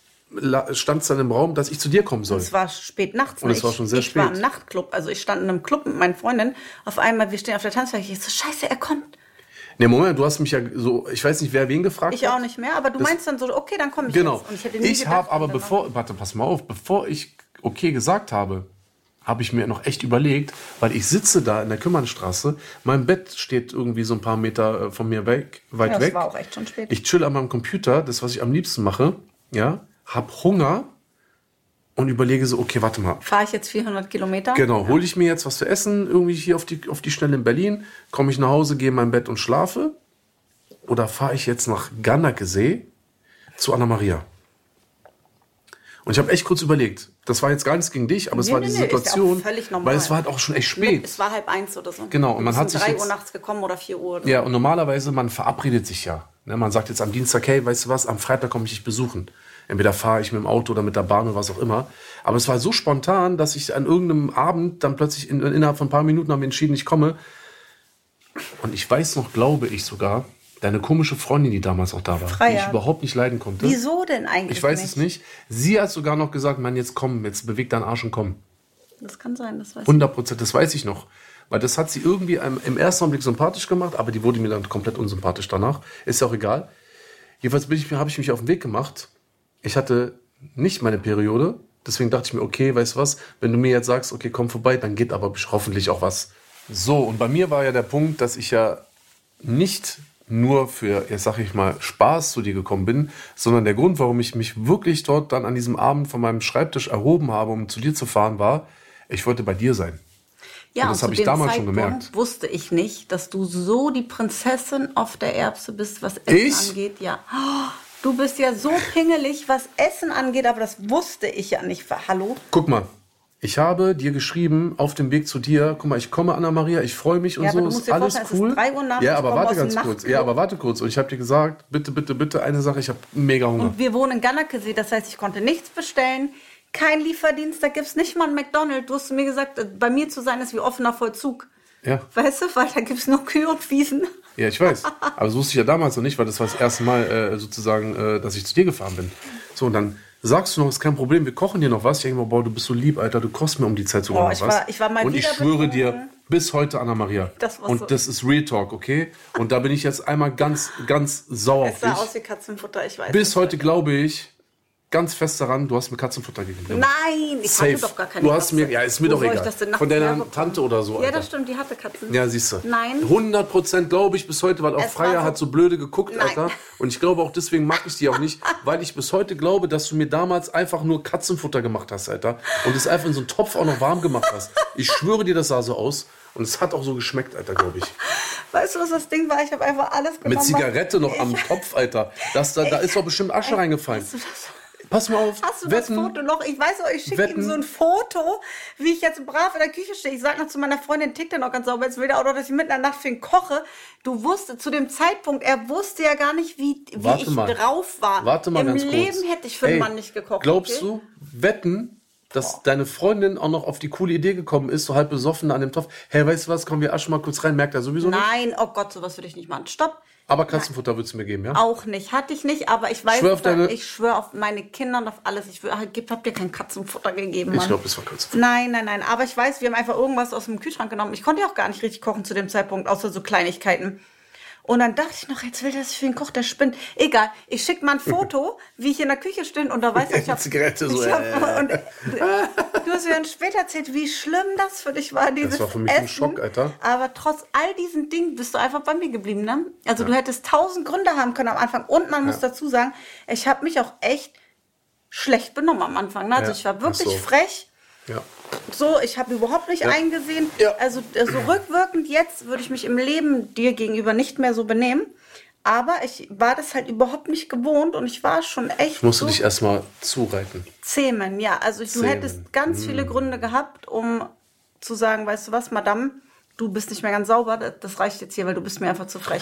stand es dann im Raum, dass ich zu dir kommen soll. Es war spät nachts. Und ne? es war Ich- schon sehr ich war spät. im Nachtclub. Also ich stand in einem Club mit meinen Freundinnen. Auf einmal, wir stehen auf der Tanzfläche. Ich so, scheiße, er kommt. Ne, Moment, du hast mich ja so, ich weiß nicht, wer wen gefragt Ich hat. auch nicht mehr. Aber du Das- meinst dann so, okay, dann komme ich Genau. jetzt. Und ich Ich habe aber er bevor, warte, pass mal auf, bevor ich okay gesagt habe, habe ich mir noch echt überlegt, weil ich sitze da in der Kümmernstraße, mein Bett steht irgendwie so ein paar Meter äh, von mir weg, weit Ja, es weg. war auch echt schon spät. Ich chill an meinem Computer, das was ich am liebsten mache, ja, hab Hunger und überlege so, okay, warte mal, Fahre ich jetzt 400 Kilometer? Genau, hole ich mir jetzt was zu essen, irgendwie hier auf die, auf die Schnelle in Berlin, komme ich nach Hause, gehe in mein Bett und schlafe? Oder fahre ich jetzt nach Gannakesee zu Anna Maria? Und ich habe echt kurz überlegt. Das war jetzt gar nichts gegen dich, aber es Nee, war nee, auch Situation, völlig normal. weil es war halt auch schon echt spät. Es war halb eins oder so. Genau, und man hat sich drei jetzt- Uhr nachts gekommen oder vier Uhr. Oder Ja, und normalerweise, man verabredet sich ja. Ne, man sagt jetzt am Dienstag, hey, weißt du was, am Freitag komme ich dich besuchen. Entweder fahre ich mit dem Auto oder mit der Bahn oder was auch immer. Aber es war so spontan, dass ich an irgendeinem Abend dann plötzlich in, innerhalb von ein paar Minuten haben wir entschieden, ich komme. Und ich weiß noch, glaube ich sogar, deine komische Freundin, die damals auch da war, die Freya. ich überhaupt nicht leiden konnte. Wieso denn eigentlich? Ich weiß es nicht. Sie hat sogar noch gesagt, Mann, jetzt komm, jetzt beweg deinen Arsch und komm. Das kann sein, das weiß ich. 100 Prozent, das weiß ich noch. Weil das hat sie irgendwie im, ersten Augenblick sympathisch gemacht, aber die wurde mir dann komplett unsympathisch danach. Ist ja auch egal. Jedenfalls habe ich mich auf den Weg gemacht. Ich hatte nicht meine Periode. Deswegen dachte ich mir, okay, weißt du was, wenn du mir jetzt sagst, okay, komm vorbei, dann geht aber hoffentlich auch was. So, und bei mir war ja der Punkt, dass ich ja nicht nur für, jetzt sag ich mal, Spaß zu dir gekommen bin, sondern der Grund, warum ich mich wirklich dort dann an diesem Abend von meinem Schreibtisch erhoben habe, um zu dir zu fahren, war, ich wollte bei dir sein. Ja, Und das habe ich damals schon Zeitpunkt gemerkt. wusste ich nicht, dass du so die Prinzessin auf der Erbse bist, was Essen Ich? angeht. Ja. Oh, Du bist ja so pingelig, was Essen angeht, aber das wusste ich ja nicht. Hallo? Guck mal, ich habe dir geschrieben auf dem Weg zu dir, guck mal, ich komme, Anna-Maria, ich freue mich und Ja, so, du musst ist dir alles vorstellen, es ist cool. drei Uhr nachts, ja, aber warte ganz kurz. Ja, aber warte kurz. Und ich habe dir gesagt, bitte, bitte, bitte, eine Sache, ich habe mega Hunger. Und wir wohnen in Gannakesee, das heißt, ich konnte nichts bestellen. Kein Lieferdienst, da gibt es nicht mal einen McDonald's. Du hast mir gesagt, äh, bei mir zu sein ist wie offener Vollzug. Ja. Weißt du, weil da gibt es nur Kühe und Wiesen. Ja, ich weiß. Aber das wusste ich ja damals noch nicht, weil das war das erste Mal äh, sozusagen, äh, dass ich zu dir gefahren bin. So, und dann sagst du noch, ist kein Problem, wir kochen dir noch was. Ich denke mir, boah, du bist so lieb, Alter, du kochst mir um die Zeit sogar Oh, noch ich was. war- ich war mal und ich schwöre dir, betrunken. bis heute, Anna-Maria. Und so- das ist Real Talk, okay? Und da bin ich jetzt einmal ganz, ganz sauer auf Es sah dich. aus wie Katzenfutter, ich weiß Bis heute glaube ich ganz fest daran, du hast mir Katzenfutter gegeben. Nein, ich Safe. hatte doch gar keine du hast Katze. mir, ja, ist mir Wo doch soll ich egal. das denn Von deiner? Tante oder so. Ja, Alter. das stimmt, die hatte Katzen. Ja, siehst du. Nein. 100 Prozent glaube ich bis heute, weil auch Es war Freier so- hat so blöde geguckt, Nein. Alter. Und ich glaube auch deswegen mag ich die auch nicht, weil ich bis heute glaube, dass du mir damals einfach nur Katzenfutter gemacht hast, Alter. Und es einfach in so einen Topf auch noch warm gemacht hast. Ich schwöre dir, das sah so aus. Und es hat auch so geschmeckt, Alter, glaube ich. Weißt du, was das Ding war? Ich habe einfach alles genommen. Mit Zigarette noch am Topf, Alter. Das, da, da ist doch bestimmt Asche reingefallen. Hast du das, Pass mal auf. hast du Wetten, das Foto noch? Ich weiß auch, ich schicke ihm so ein Foto, wie ich jetzt brav in der Küche stehe. Ich sage noch zu meiner Freundin, tickt er noch ganz sauber. Jetzt will er auch noch, dass ich mitten in der Nacht für ihn koche. Du wusstest zu dem Zeitpunkt, er wusste ja gar nicht, wie, wie Warte ich mal. drauf war. Warte mal Im ganz kurz. Leben hätte ich für einen Ey, Mann nicht gekocht. Glaubst okay? du, wetten, dass deine Freundin auch noch auf die coole Idee gekommen ist, so halb besoffen an dem Topf? Hey, weißt du was, kommen wir Asche mal kurz rein, merkt er sowieso nicht. Nein, oh Gott, sowas würde ich nicht machen. Stopp. Aber Katzenfutter würdest du mir geben, ja? Auch nicht. Hatte ich nicht, aber ich weiß, Schwör auf deine- ich schwöre auf meine Kinder und auf alles. Ich gib- hab dir kein Katzenfutter gegeben, Mann. Ich glaube, es war Katzenfutter. Nein, nein, nein. Aber ich weiß, wir haben einfach irgendwas aus dem Kühlschrank genommen. Ich konnte ja auch gar nicht richtig kochen zu dem Zeitpunkt, außer so Kleinigkeiten. Und dann dachte ich noch, jetzt will das für ihn kochen, der spinnt. Egal, ich schicke mal ein Foto, wie ich in der Küche stehe und da weiß ich, ich habe... Zigarette so, ich hab, äh. und, du hast mir dann später erzählt, wie schlimm das für dich war, dieses war für mich Essen. ein Schock, Alter. Aber trotz all diesen Dingen bist du einfach bei mir geblieben, ne? Also du hättest tausend Gründe haben können am Anfang. Und man muss Ja. dazu sagen, ich habe mich auch echt schlecht benommen am Anfang. Ne? Also Ja, ich war wirklich so. frech. Ja. So, ich habe überhaupt nicht eingesehen. Ja. Also äh, so rückwirkend jetzt würde ich mich im Leben dir gegenüber nicht mehr so benehmen. Aber ich war das halt überhaupt nicht gewohnt und ich war schon echt Ich musste so dich erstmal zureiten. zähmen. Ja, also du Zähmen. hättest ganz viele Gründe gehabt, um zu sagen, weißt du was, Madame, du bist nicht mehr ganz sauber, das, das reicht jetzt hier, weil du bist mir einfach zu frech.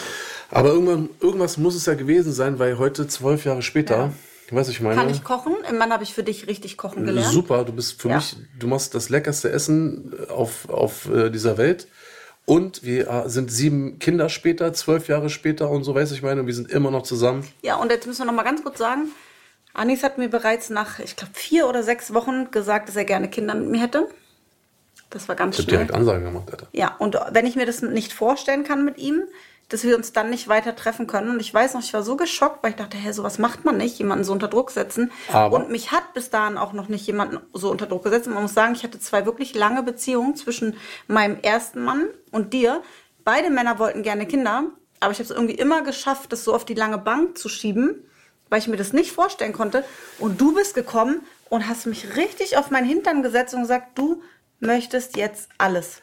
Aber irgendwann, irgendwas muss es ja gewesen sein, weil heute zwölf Jahre später, Ja. Weiß ich meine. Kann ich kochen? Im Mann habe ich für dich richtig kochen gelernt. Super, du bist für Ja. mich, du machst das leckerste Essen auf, auf äh, dieser Welt. Und wir äh, sind sieben Kinder später, zwölf Jahre später und so weiß ich meine, und wir sind immer noch zusammen. Ja, und jetzt müssen wir noch mal ganz kurz sagen, Anis hat mir bereits nach, ich glaube, vier oder sechs Wochen gesagt, dass er gerne Kinder mit mir hätte. Das war ganz Ich schnell. direkt Ansagen gemacht, Alter. Ja, und wenn ich mir das nicht vorstellen kann mit ihm, dass wir uns dann nicht weiter treffen können. Und ich weiß noch, ich war so geschockt, weil ich dachte, hä, sowas macht man nicht, jemanden so unter Druck setzen. Aber- und mich hat bis dahin auch noch nicht jemanden so unter Druck gesetzt. Und man muss sagen, ich hatte zwei wirklich lange Beziehungen zwischen meinem ersten Mann und dir. Beide Männer wollten gerne Kinder, aber ich habe es irgendwie immer geschafft, das so auf die lange Bank zu schieben, weil ich mir das nicht vorstellen konnte. Und du bist gekommen und hast mich richtig auf meinen Hintern gesetzt und gesagt, du möchtest jetzt alles.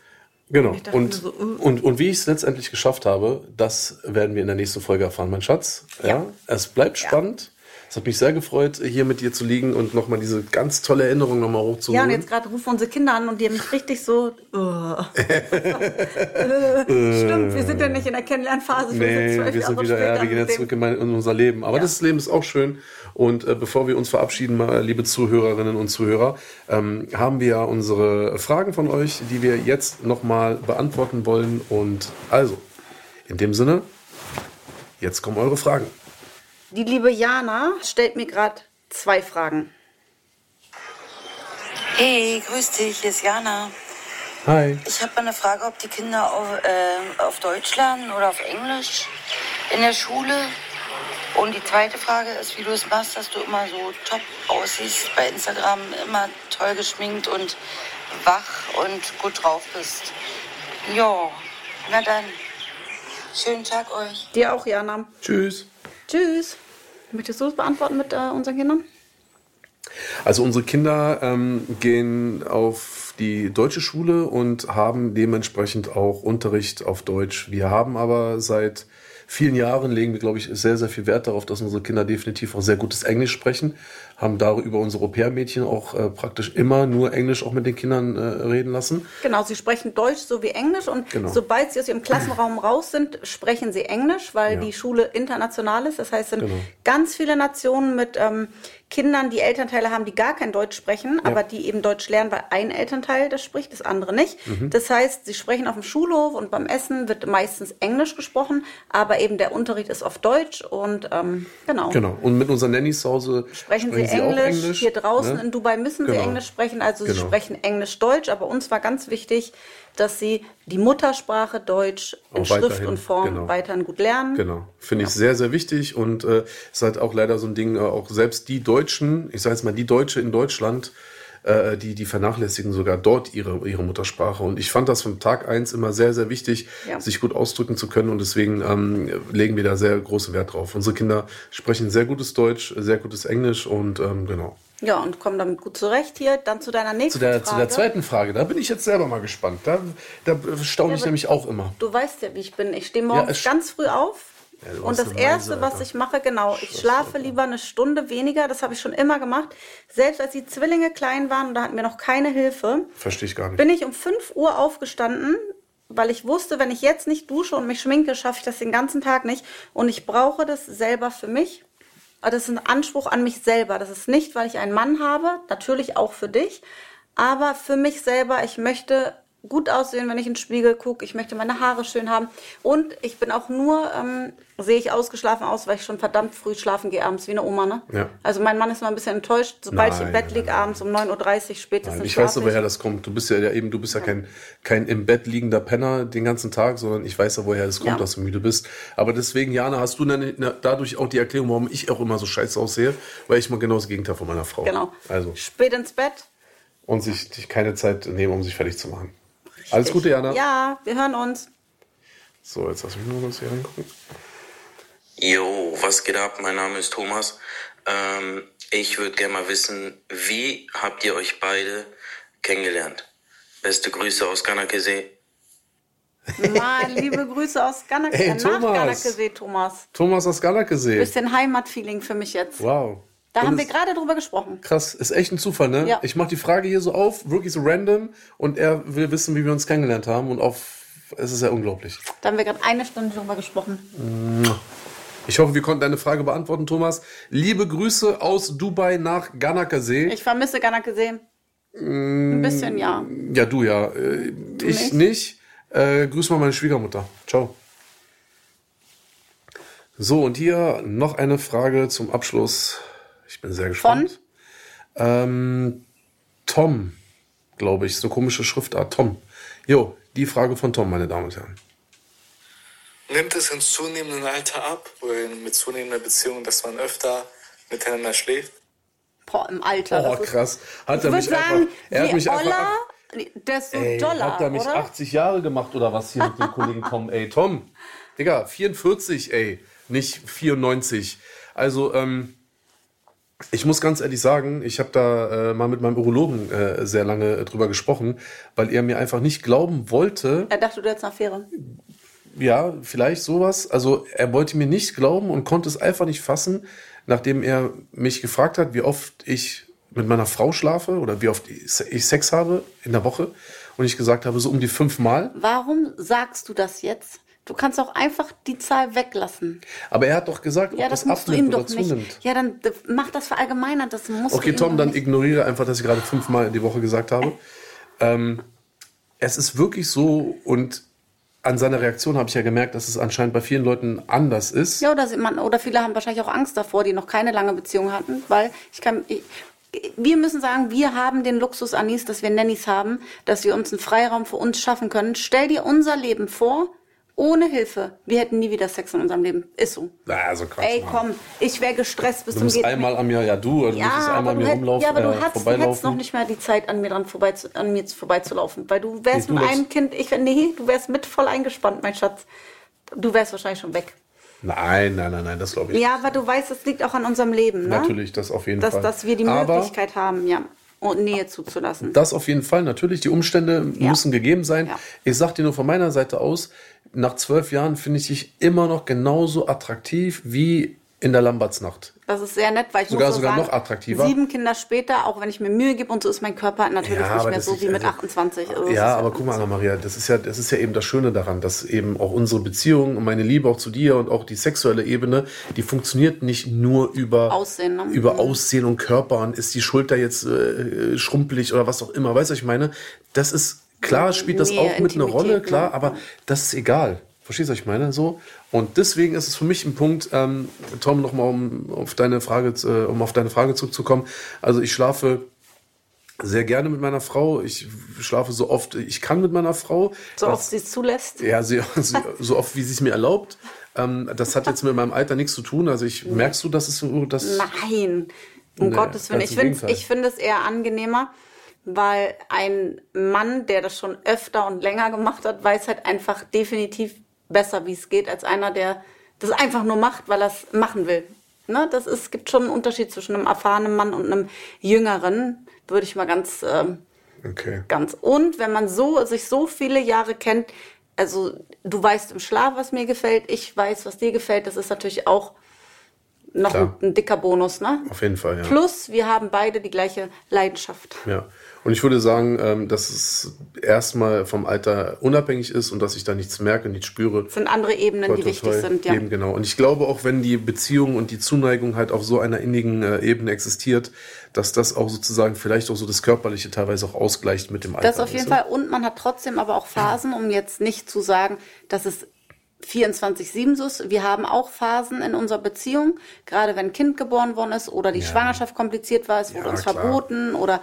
Genau. Und, so, äh. und, und wie ich es letztendlich geschafft habe, das werden wir in der nächsten Folge erfahren, mein Schatz. Ja. Ja. Es bleibt spannend. Es hat mich sehr gefreut, hier mit dir zu liegen und nochmal diese ganz tolle Erinnerung nochmal Ja, hochzuholen. und jetzt gerade rufen unsere Kinder an und die haben mich richtig so. Uh. Stimmt, wir sind ja nicht in der Kennenlernphase. Nee, wir sind Jahre wieder, ja, wir gehen jetzt zurück in, mein, in unser Leben. Aber Ja. das Leben ist auch schön. Und äh, bevor wir uns verabschieden, mal, liebe Zuhörerinnen und Zuhörer, ähm, haben wir ja unsere Fragen von euch, die wir jetzt nochmal beantworten wollen. Und also, in dem Sinne, jetzt kommen eure Fragen. Die liebe Jana stellt mir gerade zwei Fragen. Hey, grüß dich, hier ist Jana. Hi. Ich habe mal eine Frage, ob die Kinder auf, äh, auf Deutsch lernen oder auf Englisch in der Schule. Und die zweite Frage ist, wie du es machst, dass du immer so top aussiehst bei Instagram, immer toll geschminkt und wach und gut drauf bist. Jo, na dann, schönen Tag euch. Dir auch, Jana. Tschüss. Tschüss. Möchtest du es beantworten mit äh, unseren Kindern? Also unsere Kinder ähm, gehen auf die deutsche Schule und haben dementsprechend auch Unterricht auf Deutsch. Wir haben aber seit vielen Jahren legen wir, glaube ich, sehr, sehr viel Wert darauf, dass unsere Kinder definitiv auch sehr gutes Englisch sprechen. Haben darüber unsere Au-pair-Mädchen auch äh, praktisch immer nur Englisch auch mit den Kindern äh, reden lassen. Genau, sie sprechen Deutsch so wie Englisch und Genau. sobald sie aus ihrem Klassenraum raus sind, sprechen sie Englisch, weil Ja. die Schule international ist. Das heißt, es sind Genau. ganz viele Nationen mit ähm, Kindern, die Elternteile haben, die gar kein Deutsch sprechen, aber die eben Deutsch lernen, weil ein Elternteil das spricht, das andere nicht. Mhm. Das heißt, sie sprechen auf dem Schulhof und beim Essen wird meistens Englisch gesprochen, aber eben der Unterricht ist auf Deutsch und ähm, genau. Genau. Und mit unseren Nannies zu Hause Sprechen sie Englisch, hier draußen ne? in Dubai müssen sie Genau. Englisch sprechen, also sie Genau. sprechen Englisch-Deutsch, aber uns war ganz wichtig, dass sie die Muttersprache Deutsch in Auch Schrift und Form genau. weiterhin gut lernen. Genau, finde ich sehr, sehr wichtig und äh, ist halt auch leider so ein Ding, äh, auch selbst die Deutschen, ich sage jetzt mal die Deutsche in Deutschland, äh, die, die vernachlässigen sogar dort ihre, ihre Muttersprache. Und ich fand das von Tag eins immer sehr, sehr wichtig, Ja. sich gut ausdrücken zu können und deswegen ähm, legen wir da sehr großen Wert drauf. Unsere Kinder sprechen sehr gutes Deutsch, sehr gutes Englisch und ähm, genau. Ja, und kommen damit gut zurecht hier. Dann zu deiner nächsten Zu der, Frage. zu der zweiten Frage, da bin ich jetzt selber mal gespannt. Da, da staune ich aber- nämlich auch immer. Du weißt ja, wie ich bin. Ich stehe morgens es- ganz früh auf. Ja, und das eine Erste, Meise, was ich mache, genau, ich schlafe lieber eine Stunde weniger. Das habe ich schon immer gemacht. Selbst als die Zwillinge klein waren, und da hatten wir noch keine Hilfe, Verstehe ich gar nicht. bin ich um 5 Uhr aufgestanden, weil ich wusste, wenn ich jetzt nicht dusche und mich schminke, schaffe ich das den ganzen Tag nicht. Und ich brauche das selber für mich. Das ist ein Anspruch an mich selber. Das ist nicht, weil ich einen Mann habe, natürlich auch für dich, aber für mich selber. Ich möchte gut aussehen, wenn ich in den Spiegel gucke. Ich möchte meine Haare schön haben. Und ich bin auch nur, ähm, sehe ich ausgeschlafen aus, weil ich schon verdammt früh schlafen gehe abends, wie eine Oma, ne? Ja. Also mein Mann ist mal ein bisschen enttäuscht, sobald ich im Nein, Bett nein, liege, nein, abends um 9.30 Uhr spätestens. Nein, ich weiß aber, woher das kommt. Du bist ja, ja eben, du bist ja kein, kein im Bett liegender Penner den ganzen Tag, sondern ich weiß ja, woher das kommt, Ja. dass du müde bist. Aber deswegen, Jana, hast du dann dadurch auch die Erklärung, warum ich auch immer so scheiße aussehe, weil ich mal genau das Gegenteil von meiner Frau. Genau. Also, Spät ins Bett. und sich, sich keine Zeit nehmen, um sich fertig zu machen. Alles Gute, Jana. Ja, wir hören uns. So, jetzt lass mich nur kurz hier reingucken. Jo, was geht ab? Mein Name ist Thomas. Ähm, ich würde gerne mal wissen, wie habt ihr euch beide kennengelernt? Beste Grüße aus Kanakesee. Mal liebe Grüße aus Ganak Ey, äh, nach Thomas. Ganakesee, Thomas. Thomas aus Galakesee. Bisschen Heimatfeeling für mich jetzt. Wow. Da Und haben wir gerade drüber gesprochen. Krass, ist echt ein Zufall, ne? Ja. Ich mache die Frage hier so auf, wirklich so random, und er will wissen, wie wir uns kennengelernt haben und auf es ist ja unglaublich. Da haben wir gerade eine Stunde drüber gesprochen. Ich hoffe, wir konnten deine Frage beantworten, Thomas. Liebe Grüße aus Dubai nach Ganakasee. Ich vermisse Ganakesee. Ein bisschen, ja. Ja, du ja. Äh, ich nicht? nicht. Äh, grüß mal meine Schwiegermutter. Ciao. So, und hier noch eine Frage zum Abschluss. Ich bin sehr gespannt. Ähm, Tom, glaube ich, so komische Schriftart. Tom. Jo, die Frage von Tom, meine Damen und Herren. Nimmt es in zunehmendem Alter ab, mit zunehmender Beziehung, dass man öfter miteinander schläft? Boah, im Alter. Oh, das ist- krass. Hat Ich er würde mich sagen, einfach, er hat mich einfach ab- desto Ey, doller, hat er mich oder? 80 Jahre gemacht oder was hier mit dem Kollegen Tom? Ey, Tom, Digga, 44, ey, nicht 94. Also, ähm, ich muss ganz ehrlich sagen, ich habe da äh, mal mit meinem Urologen äh, sehr lange äh, drüber gesprochen, weil er mir einfach nicht glauben wollte, Er dachte, du hättest eine Affäre. ja, vielleicht sowas. Also er wollte mir nicht glauben und konnte es einfach nicht fassen, nachdem er mich gefragt hat, wie oft ich mit meiner Frau schlafe oder wie oft ich Sex habe in der Woche. Und ich gesagt habe, so um die fünfmal. Warum sagst du das jetzt? Du kannst auch einfach die Zahl weglassen. Aber er hat doch gesagt, Ja, ob das das, musst du ihm abnimmt doch nicht. zunimmt. Ja, dann mach das verallgemeinert. Das musst Okay, Tom, dann nicht. ignoriere einfach, dass ich gerade fünfmal in die Woche gesagt habe. Ähm, es ist wirklich so und an seiner Reaktion habe ich ja gemerkt, dass es anscheinend bei vielen Leuten anders ist. Ja, oder, man, oder viele haben wahrscheinlich auch Angst davor, die noch keine lange Beziehung hatten, weil ich kann. Ich, wir müssen sagen, wir haben den Luxus, Anis, dass wir Nannies haben, dass wir uns einen Freiraum für uns schaffen können. Stell dir unser Leben vor, ohne Hilfe. Wir hätten nie wieder Sex in unserem Leben. Ist so. Also Quatsch. Ey, Mann. komm, ich wäre gestresst bis Du zum geht einmal am Jahr, ja du, also du ja, musstest einmal aber an du, mir rumlaufen, ja, aber du äh, hast, du hättest noch nicht mehr die Zeit, an mir, dran vorbei zu, an mir vorbeizulaufen. Weil du wärst Nee, mit du einem läufst. Kind, ich nee, du wärst mit voll eingespannt, mein Schatz. Du wärst wahrscheinlich schon weg. Nein, nein, nein, nein, das glaube ich. Ja, aber du weißt, es liegt auch an unserem Leben, ne? Natürlich, das auf jeden dass, Fall. dass wir die Aber Möglichkeit haben, ja, und Nähe zuzulassen. das auf jeden Fall, natürlich, die Umstände Ja. müssen gegeben sein. Ja. Ich sag dir nur von meiner Seite aus, nach zwölf Jahren finde ich dich immer noch genauso attraktiv wie in der Lambertsnacht. Das ist sehr nett, weil ich Sogar- muss so sogar sagen, noch attraktiver. Sieben Kinder später, auch wenn ich mir Mühe gebe und so ist mein Körper natürlich Ja, nicht mehr so wie mit also- 28. Also ja, aber guck mal, Anna-Maria, das ist ja, das ist ja eben das Schöne daran, dass eben auch unsere Beziehung und meine Liebe auch zu dir und auch die sexuelle Ebene, die funktioniert nicht nur über Aussehen, ne? über Mhm. Aussehen und Körper und ist die Schulter jetzt äh, schrumpelig oder was auch immer, weißt du, was ich meine? Das ist klar, spielt das Nähe, auch mit einer Rolle, klar, ne? aber das ist egal. Verstehst du, was ich meine? So. Und deswegen ist es für mich ein Punkt, ähm, Tom, nochmal um auf deine Frage, äh, um auf deine Frage zurückzukommen. Also ich schlafe sehr gerne mit meiner Frau. Ich schlafe so oft ich kann mit meiner Frau. so oft sie es zulässt. ja, sie, so oft wie sie es mir erlaubt. Ähm, das hat jetzt mit meinem Alter nichts zu tun. Also ich merkst du, dass es so, dass Nein, um Nee, Gottes Willen. Ich finde ich find es eher angenehmer, weil ein Mann, der das schon öfter und länger gemacht hat, weiß halt einfach definitiv besser, wie es geht, als einer, der das einfach nur macht, weil er es machen will. Ne? Das ist, es gibt schon einen Unterschied zwischen einem erfahrenen Mann und einem jüngeren, würde ich mal ganz ähm, okay. Ganz. Und wenn man so, sich so viele Jahre kennt, also du weißt im Schlaf, was mir gefällt, ich weiß, was dir gefällt, das ist natürlich auch noch ein, ein dicker Bonus, ne? Auf jeden Fall, ja. Plus, wir haben beide die gleiche Leidenschaft. Ja. Und ich würde sagen, ähm, dass es erstmal vom Alter unabhängig ist und dass ich da nichts merke, nichts spüre. Das sind andere Ebenen, Toi, die toi, wichtig sind, ja. Eben genau. Und ich glaube auch, wenn die Beziehung und die Zuneigung halt auf so einer innigen äh, Ebene existiert, dass das auch sozusagen vielleicht auch so das Körperliche teilweise auch ausgleicht mit dem Alter. Das auf jeden? Fall. Und man hat trotzdem aber auch Phasen, um jetzt nicht zu sagen, dass es 24-7 so ist. Wir haben auch Phasen in unserer Beziehung, gerade wenn ein Kind geboren worden ist oder die Schwangerschaft kompliziert war, es wurde Ja, uns klar. verboten oder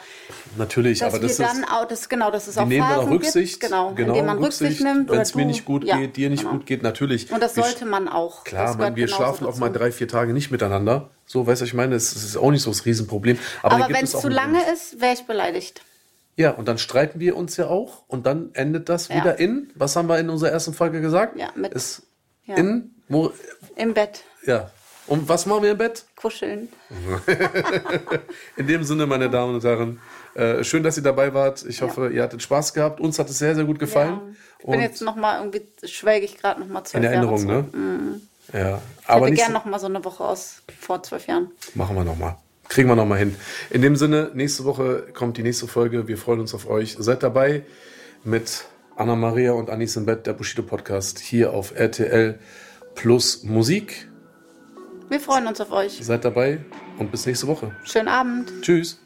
Natürlich, aber wir das dann ist. auch, das, genau, es Die auch nehmen Phasen auch Rücksicht, gibt, genau, indem man Rücksicht, nimmt. wenn es mir nicht gut ja, geht, dir nicht genau. gut geht, natürlich. Und das Wir sollte man auch. Klar, das man, wir schlafen auch dazu. mal drei, vier Tage nicht miteinander. So, weißt du, was ich meine, es es ist auch nicht so das Riesenproblem. Aber, Aber wenn es auch zu lange ist, wäre ich beleidigt. Ja, und dann streiten wir uns ja auch und dann endet das Ja. wieder in, was haben wir in unserer ersten Folge gesagt? Ja, mit- Ist ja. in, wo, Im Bett ja. Und was machen wir im Bett? kuscheln. In dem Sinne, meine Damen und Herren, äh, schön, dass ihr dabei wart. Ich hoffe, ihr hattet Spaß gehabt. Uns hat es sehr, sehr gut gefallen. Ja. Ich bin Und jetzt noch mal irgendwie, schwelge ich gerade noch mal zwölf in Erinnerung, Jahre ne? zurück. Ja, Ich aber hätte nicht gern noch mal so eine Woche aus vor zwölf Jahren. Machen wir nochmal. Kriegen wir nochmal hin. In dem Sinne, nächste Woche kommt die nächste Folge. Wir freuen uns auf euch. Seid dabei mit Anna Maria und Anis im Bett, der Bushido Podcast, hier auf RTL Plus Musik. Wir freuen uns auf euch. Seid dabei und bis nächste Woche. Schönen Abend. Tschüss.